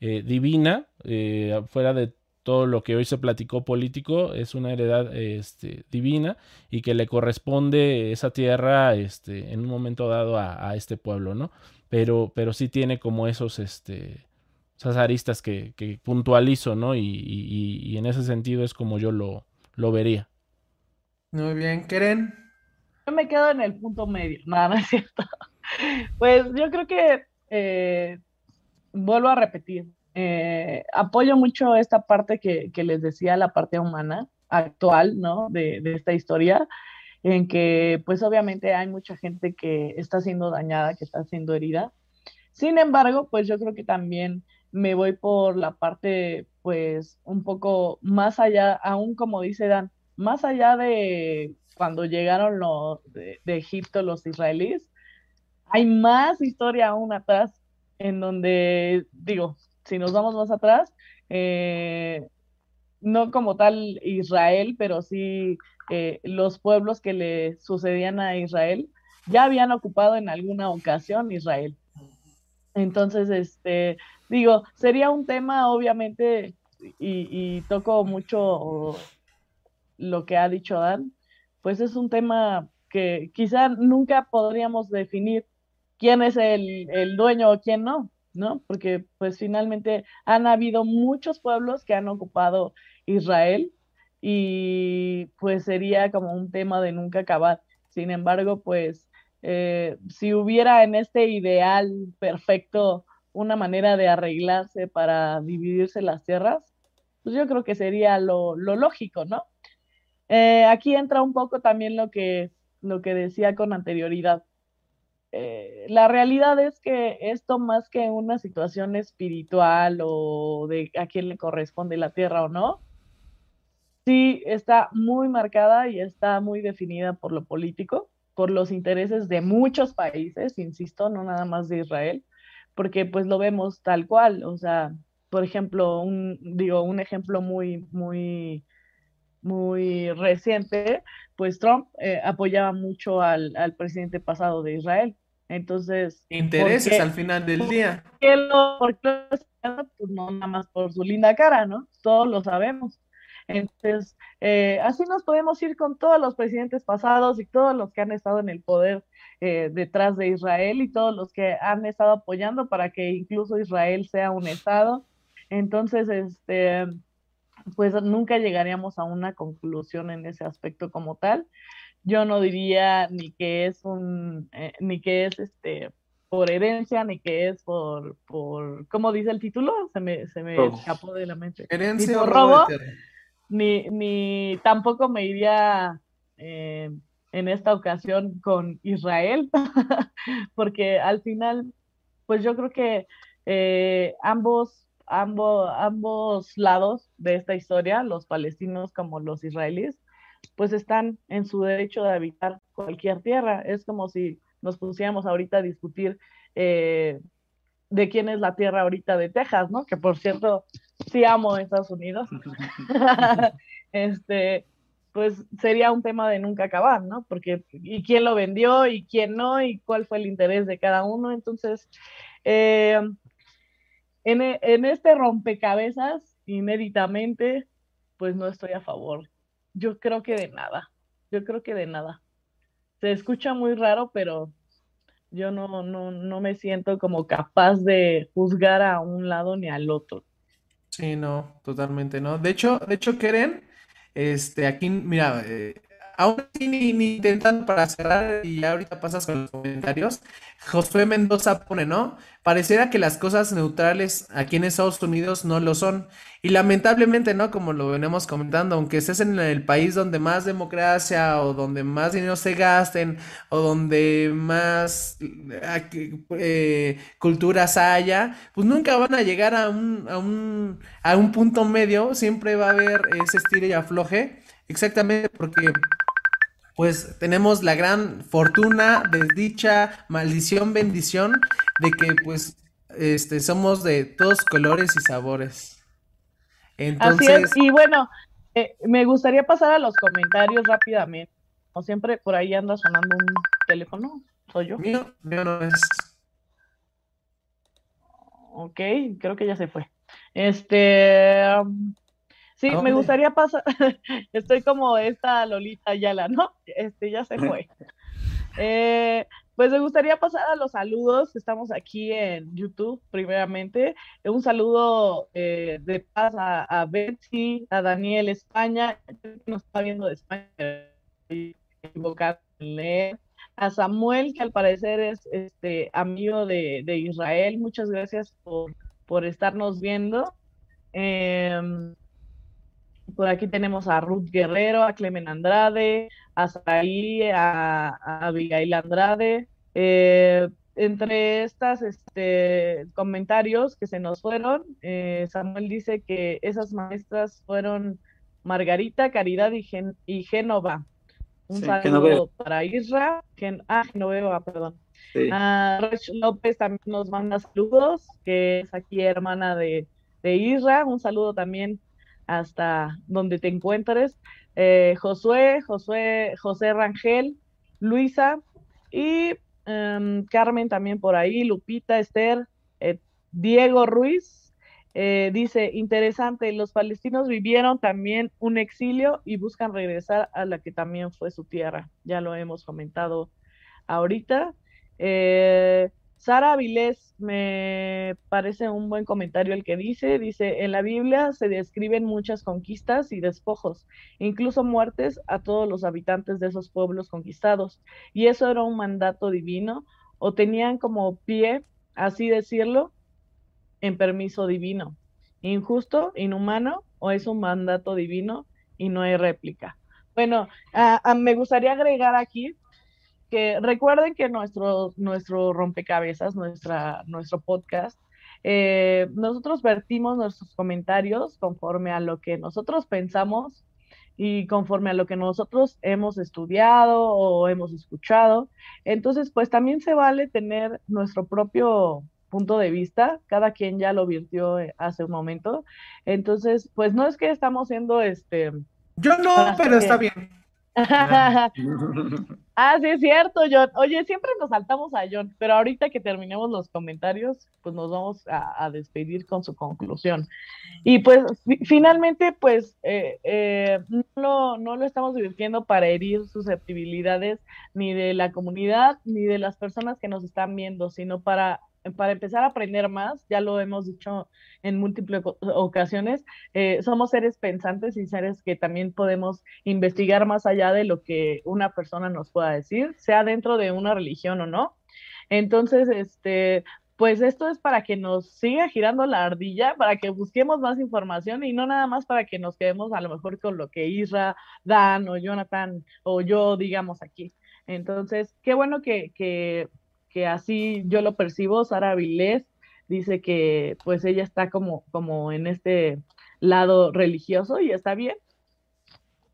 eh, divina, eh, fuera de todo lo que hoy se platicó político, es una heredad este, divina y que le corresponde esa tierra este, en un momento dado a, a, este pueblo, ¿no? Pero, pero sí tiene como esos, este, esas aristas que, puntualizo, ¿no? Y, en ese sentido es como yo lo, lo vería. Muy bien, Keren. Yo me quedo en el punto medio, nada, no es cierto. [laughs] Pues yo creo que, eh, vuelvo a repetir, eh, apoyo mucho esta parte que, les decía, la parte humana actual, ¿no? De, de, esta historia, en que pues obviamente hay mucha gente que está siendo dañada, que está siendo herida. Sin embargo, pues yo creo que también me voy por la parte, pues, un poco más allá, aún como dice Dan, más allá de cuando llegaron los de, Egipto los israelíes, hay más historia aún atrás, en donde, digo, si nos vamos más atrás, eh, no como tal Israel, pero sí eh, los pueblos que le sucedían a Israel ya habían ocupado en alguna ocasión Israel. Entonces, este, digo, sería un tema, obviamente, y, toco mucho lo que ha dicho Dan, pues es un tema que quizá nunca podríamos definir quién es el, el, dueño o quién no, ¿no? Porque pues finalmente han habido muchos pueblos que han ocupado Israel y pues sería como un tema de nunca acabar. Sin embargo, pues eh, si hubiera en este ideal perfecto una manera de arreglarse para dividirse las tierras, pues yo creo que sería lo, lógico, ¿no? Eh, aquí entra un poco también lo que, lo que decía con anterioridad. Eh, la realidad es que esto más que una situación espiritual o de a quién le corresponde la tierra o no, sí está muy marcada y está muy definida por lo político por los intereses de muchos países, insisto, no nada más de Israel, porque pues lo vemos tal cual, o sea, por ejemplo, un, digo, un ejemplo muy, muy, muy reciente, pues Trump eh, apoyaba mucho al, al, presidente pasado de Israel. Entonces... Intereses al final del día. ¿por qué pues no nada más por su linda cara, ¿no? Todos lo sabemos. Entonces, eh, así nos podemos ir con todos los presidentes pasados y todos los que han estado en el poder eh, detrás de Israel y todos los que han estado apoyando para que incluso Israel sea un Estado. Entonces, este, pues nunca llegaríamos a una conclusión en ese aspecto como tal. Yo no diría ni que es un, eh, ni que es este por herencia, ni que es por, por, ¿cómo dice el título? Se me, se me escapó de la mente. Herencia o robo ni, ni tampoco me iría eh, en esta ocasión con Israel, [laughs] porque al final, pues yo creo que eh, ambos, ambos, ambos lados de esta historia, los palestinos como los israelíes, pues están en su derecho de habitar cualquier tierra. Es como si nos pusiéramos ahorita a discutir eh, de quién es la tierra ahorita de Texas, ¿no? Que por cierto, sí amo Estados Unidos. [laughs] [laughs] este, pues sería un tema de nunca acabar, ¿no? Porque, ¿y quién lo vendió y quién no? ¿Y cuál fue el interés de cada uno? Entonces, eh, en, en este rompecabezas, inéditamente, pues no estoy a favor. Yo creo que de nada. Yo creo que de nada. Se escucha muy raro, pero yo no, no, no me siento como capaz de juzgar a un lado ni al otro. Sí, no, totalmente no. De hecho, de hecho, Keren, este, aquí, mira, eh, aún así ni, intentando para cerrar y ahorita pasas con los comentarios, Josué Mendoza pone, ¿no? Pareciera que las cosas neutrales aquí en Estados Unidos no lo son. Y lamentablemente, ¿no? Como lo venimos comentando, aunque estés en el país donde más democracia o donde más dinero se gasten o donde más eh, culturas haya, pues nunca van a llegar a un, a un, a un punto medio, siempre va a haber ese estilo y afloje, exactamente porque pues tenemos la gran fortuna, desdicha, maldición, bendición de que pues este somos de todos colores y sabores. Entonces... Así es, y bueno, eh, me gustaría pasar a los comentarios rápidamente. Como siempre, por ahí anda sonando un teléfono. ¿Soy yo? Mío, mío no es. Ok, creo que ya se fue. Este. Sí, me gustaría pasar, [laughs] estoy como esta Lolita Ayala, ¿no? Este ya se fue. Eh, pues me gustaría pasar a los saludos. Estamos aquí en YouTube, primeramente. Un saludo eh, de paz a, Betsy, a Daniel España, que nos está viendo de España, a Samuel, que al parecer es este amigo de, Israel. Muchas gracias por, por estarnos viendo. Em, por aquí tenemos a Ruth Guerrero, a Clemen Andrade, a Saí, a, Abigail Andrade. Eh, entre estos este, comentarios que se nos fueron, eh, Samuel dice que esas maestras fueron Margarita, Caridad y, Gen y Génova. Un saludo para Isra. ah, Genoveva, perdón. A López también nos manda saludos, que es aquí hermana de, de Isra. Un saludo también hasta donde te encuentres. Eh, Josué, Josué, José Rangel, Luisa y em, Carmen también por ahí, Lupita, Esther, eh, Diego Ruiz. Eh, dice, interesante, los palestinos vivieron también un exilio y buscan regresar a la que también fue su tierra. Ya lo hemos comentado ahorita. Sara Avilés me parece un buen comentario el que dice, dice, en la Biblia se describen muchas conquistas y despojos, incluso muertes a todos los habitantes de esos pueblos conquistados, y eso era un mandato divino, o tenían como pie, así decirlo, en permiso divino, injusto, inhumano, o es un mandato divino y no hay réplica. Bueno, me gustaría agregar aquí que recuerden que nuestro, nuestro rompecabezas, nuestra, nuestro podcast, eh, nosotros vertimos nuestros comentarios conforme a lo que nosotros pensamos y conforme a lo que nosotros hemos estudiado o hemos escuchado. Entonces, pues también se vale tener nuestro propio punto de vista, cada quien ya lo virtió eh, hace un momento. Entonces, pues no es que estamos siendo este... Yo no, pero está bien. [laughs] [laughs] ah, sí, es cierto, John. Oye, siempre nos saltamos a John, pero ahorita que terminemos los comentarios, pues nos vamos a, despedir con su conclusión. Y pues finalmente, pues eh, eh, no, no lo estamos divirtiendo para herir susceptibilidades ni de la comunidad ni de las personas que nos están viendo, sino para para empezar a aprender más, ya lo hemos dicho en múltiples ocasiones, eh, somos seres pensantes y seres que también podemos investigar más allá de lo que una persona nos pueda decir, sea dentro de una religión o no. Entonces, este, pues esto es para que nos siga girando la ardilla, para que busquemos más información y no nada más para que nos quedemos a lo mejor con lo que Isra, Dan o Jonathan o yo digamos aquí. Entonces, qué bueno que, que que así yo lo percibo, Sara Vilés, dice que pues ella está como, como en este lado religioso y está bien.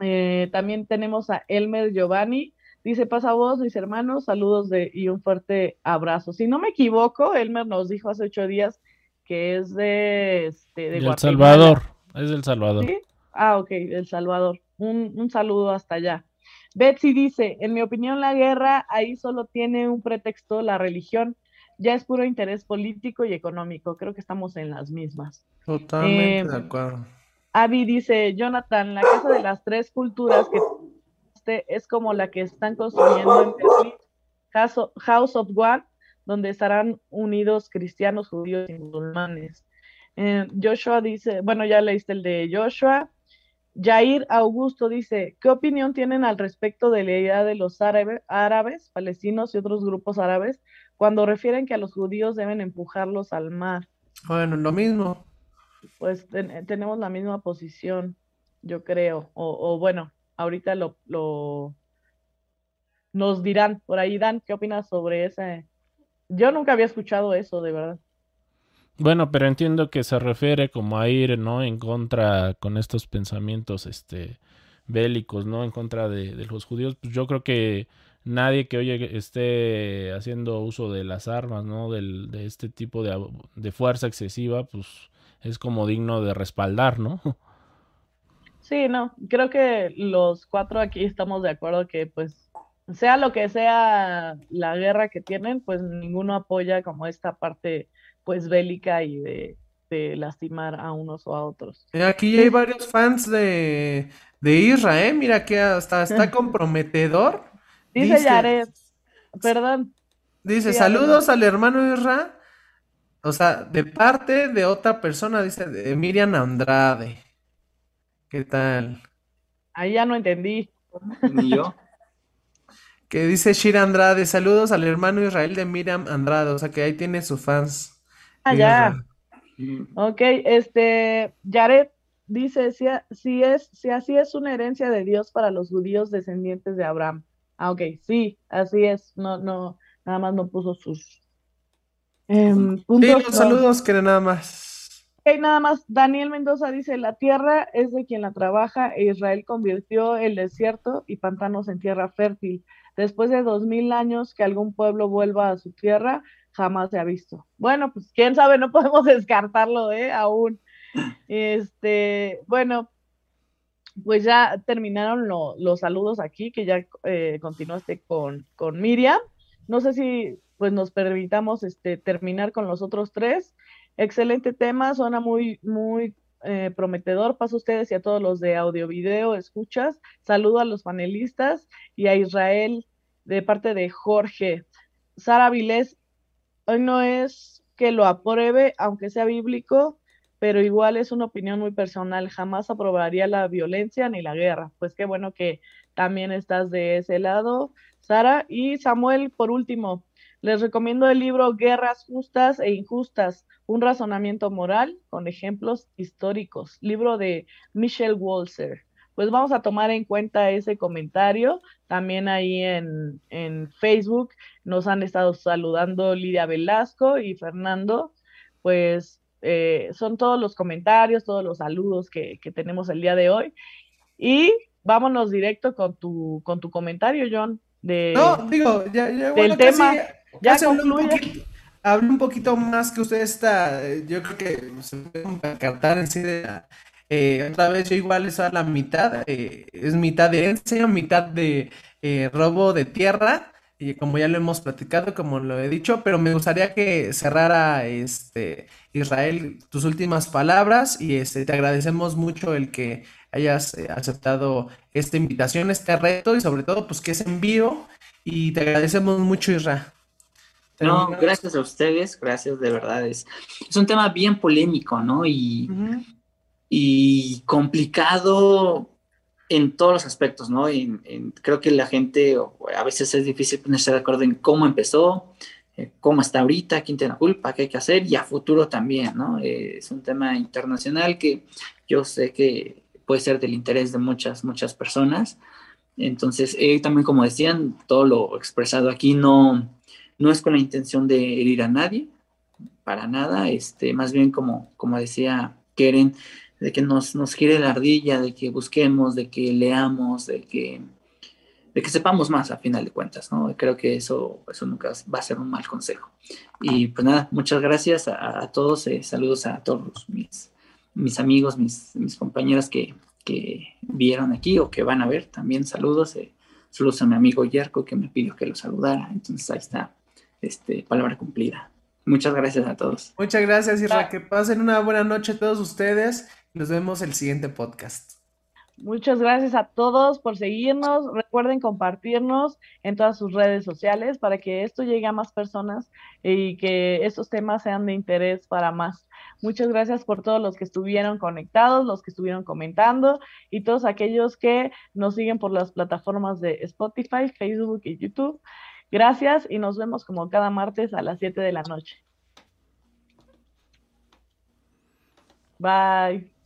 Eh, también tenemos a Elmer Giovanni, dice pasa vos, mis hermanos, saludos de, y un fuerte abrazo. Si no me equivoco, Elmer nos dijo hace ocho días que es de, este, de El Salvador, es del Salvador. Ah, ok, El Salvador. Un, un saludo hasta allá. Betsy dice, en mi opinión la guerra ahí solo tiene un pretexto, la religión, ya es puro interés político y económico, creo que estamos en las mismas. Totalmente de em, acuerdo. Abby dice, Jonathan, la casa de las tres culturas que es como la que están construyendo en Berlín, House of One, donde estarán unidos cristianos, judíos y musulmanes. Em, Joshua dice, bueno, ya leíste el de Joshua. Jair Augusto dice, ¿qué opinión tienen al respecto de la idea de los árabes, palestinos y otros grupos árabes cuando refieren que a los judíos deben empujarlos al mar? Bueno, lo mismo. Pues tenemos la misma posición, yo creo. O, bueno, ahorita lo, lo, nos dirán por ahí. Dan, ¿qué opinas sobre ese? Yo nunca había escuchado eso, de verdad. Bueno, pero entiendo que se refiere como a ir, ¿no? En contra con estos pensamientos, este, bélicos, ¿no? En contra de, los judíos. Pues yo creo que nadie que hoy esté haciendo uso de las armas, ¿no? Del, de este tipo de, de fuerza excesiva, pues es como digno de respaldar, ¿no? [laughs] Sí, no, creo que los cuatro aquí estamos de acuerdo que pues sea lo que sea la guerra que tienen, pues ninguno apoya como esta parte pues bélica y de, lastimar a unos o a otros. Aquí hay varios fans de, de Israel, mira que hasta está [laughs] comprometedor. Dice, Yaret, perdón. Dice, saludos al hermano Israel. O sea, de parte de otra persona, dice de Miriam Andrade. ¿Qué tal? Ahí ya no entendí. Ni yo. Que dice Shira Andrade, saludos al hermano Israel de Miriam Andrade, o sea que ahí tiene sus fans. Ah, ya. Ok, este, Jared dice, si, si, es, si así es una herencia de Dios para los judíos descendientes de Abraham. Ah, ok, sí, así es. No, no, nada más no puso sus em, puntos. Sí, saludos, que nada más. Ok, nada más. Daniel Mendoza dice, la tierra es de quien la trabaja e Israel convirtió el desierto y pantanos en tierra fértil. Después de dos mil años que algún pueblo vuelva a su tierra, jamás se ha visto. Bueno, pues quién sabe, no [laughs] podemos descartarlo, ¿eh? Aún. Este, bueno, pues ya terminaron los saludos aquí, que ya eh, continuaste con, con Miriam. No sé si pues nos permitamos este, terminar con los otros tres. Excelente tema, suena muy, muy eh, prometedor. Paso a ustedes y a todos los de audio video, escuchas. Saludo a los panelistas y a Israel de parte de Jorge. Sara Vilés, hoy no es que lo apruebe, aunque sea bíblico, pero igual es una opinión muy personal. Jamás aprobaría la violencia ni la guerra. Pues qué bueno que también estás de ese lado, Sara. Y Samuel, por último, les recomiendo el libro Guerras Justas e Injustas, un razonamiento moral con ejemplos históricos, libro de Michelle Walzer pues vamos a tomar en cuenta ese comentario. También ahí en, Facebook nos han estado saludando Lidia Velasco y Fernando. Pues eh, son todos los comentarios, todos los saludos que, tenemos el día de hoy. Y vámonos directo con tu, con tu comentario, John. De, no, digo, ya, ya del tema. ya concluye. Hablé un poquito más que usted está, yo creo que se puede encantar en sí de la, eh, otra vez yo igual es a la mitad, eh, es mitad de herencia, mitad de eh, robo de tierra, y como ya lo hemos platicado, como lo he dicho, pero me gustaría que cerrara este Israel tus últimas palabras y este te agradecemos mucho el que hayas aceptado esta invitación, este reto y sobre todo pues que es en vivo y te agradecemos mucho Israel. No, gracias a ustedes, gracias de verdad. Es, es un tema bien polémico, ¿no? Y y complicado en todos los aspectos, ¿no? creo que la gente a veces es difícil ponerse de acuerdo en cómo empezó, eh, cómo está ahorita, quién tiene la culpa, qué hay que hacer y a futuro también, ¿no? Eh, es un tema internacional que yo sé que puede ser del interés de muchas, muchas personas. Entonces, eh, también como decían, todo lo expresado aquí no, no es con la intención de herir a nadie, para nada, este, más bien como, como decía Keren, de que nos, nos gire la ardilla, de que busquemos, de que leamos, de que, de que sepamos más a final de cuentas, ¿no? Creo que eso, eso nunca va a ser un mal consejo. Y pues nada, muchas gracias a, todos, eh, saludos a todos mis, mis amigos, mis, mis compañeras que, que, vieron aquí o que van a ver, también saludos, eh, saludos a mi amigo Yerko que me pidió que lo saludara, entonces ahí está, este, palabra cumplida. Muchas gracias a todos. Muchas gracias, Isra. Que pasen una buena noche a todos ustedes. Nos vemos el siguiente podcast. Muchas gracias a todos por seguirnos. Recuerden compartirnos en todas sus redes sociales para que esto llegue a más personas y que estos temas sean de interés para más. Muchas gracias por todos los que estuvieron conectados, los que estuvieron comentando y todos aquellos que nos siguen por las plataformas de Spotify, Facebook y YouTube. Gracias y nos vemos como cada martes a las 7 de la noche. Bye.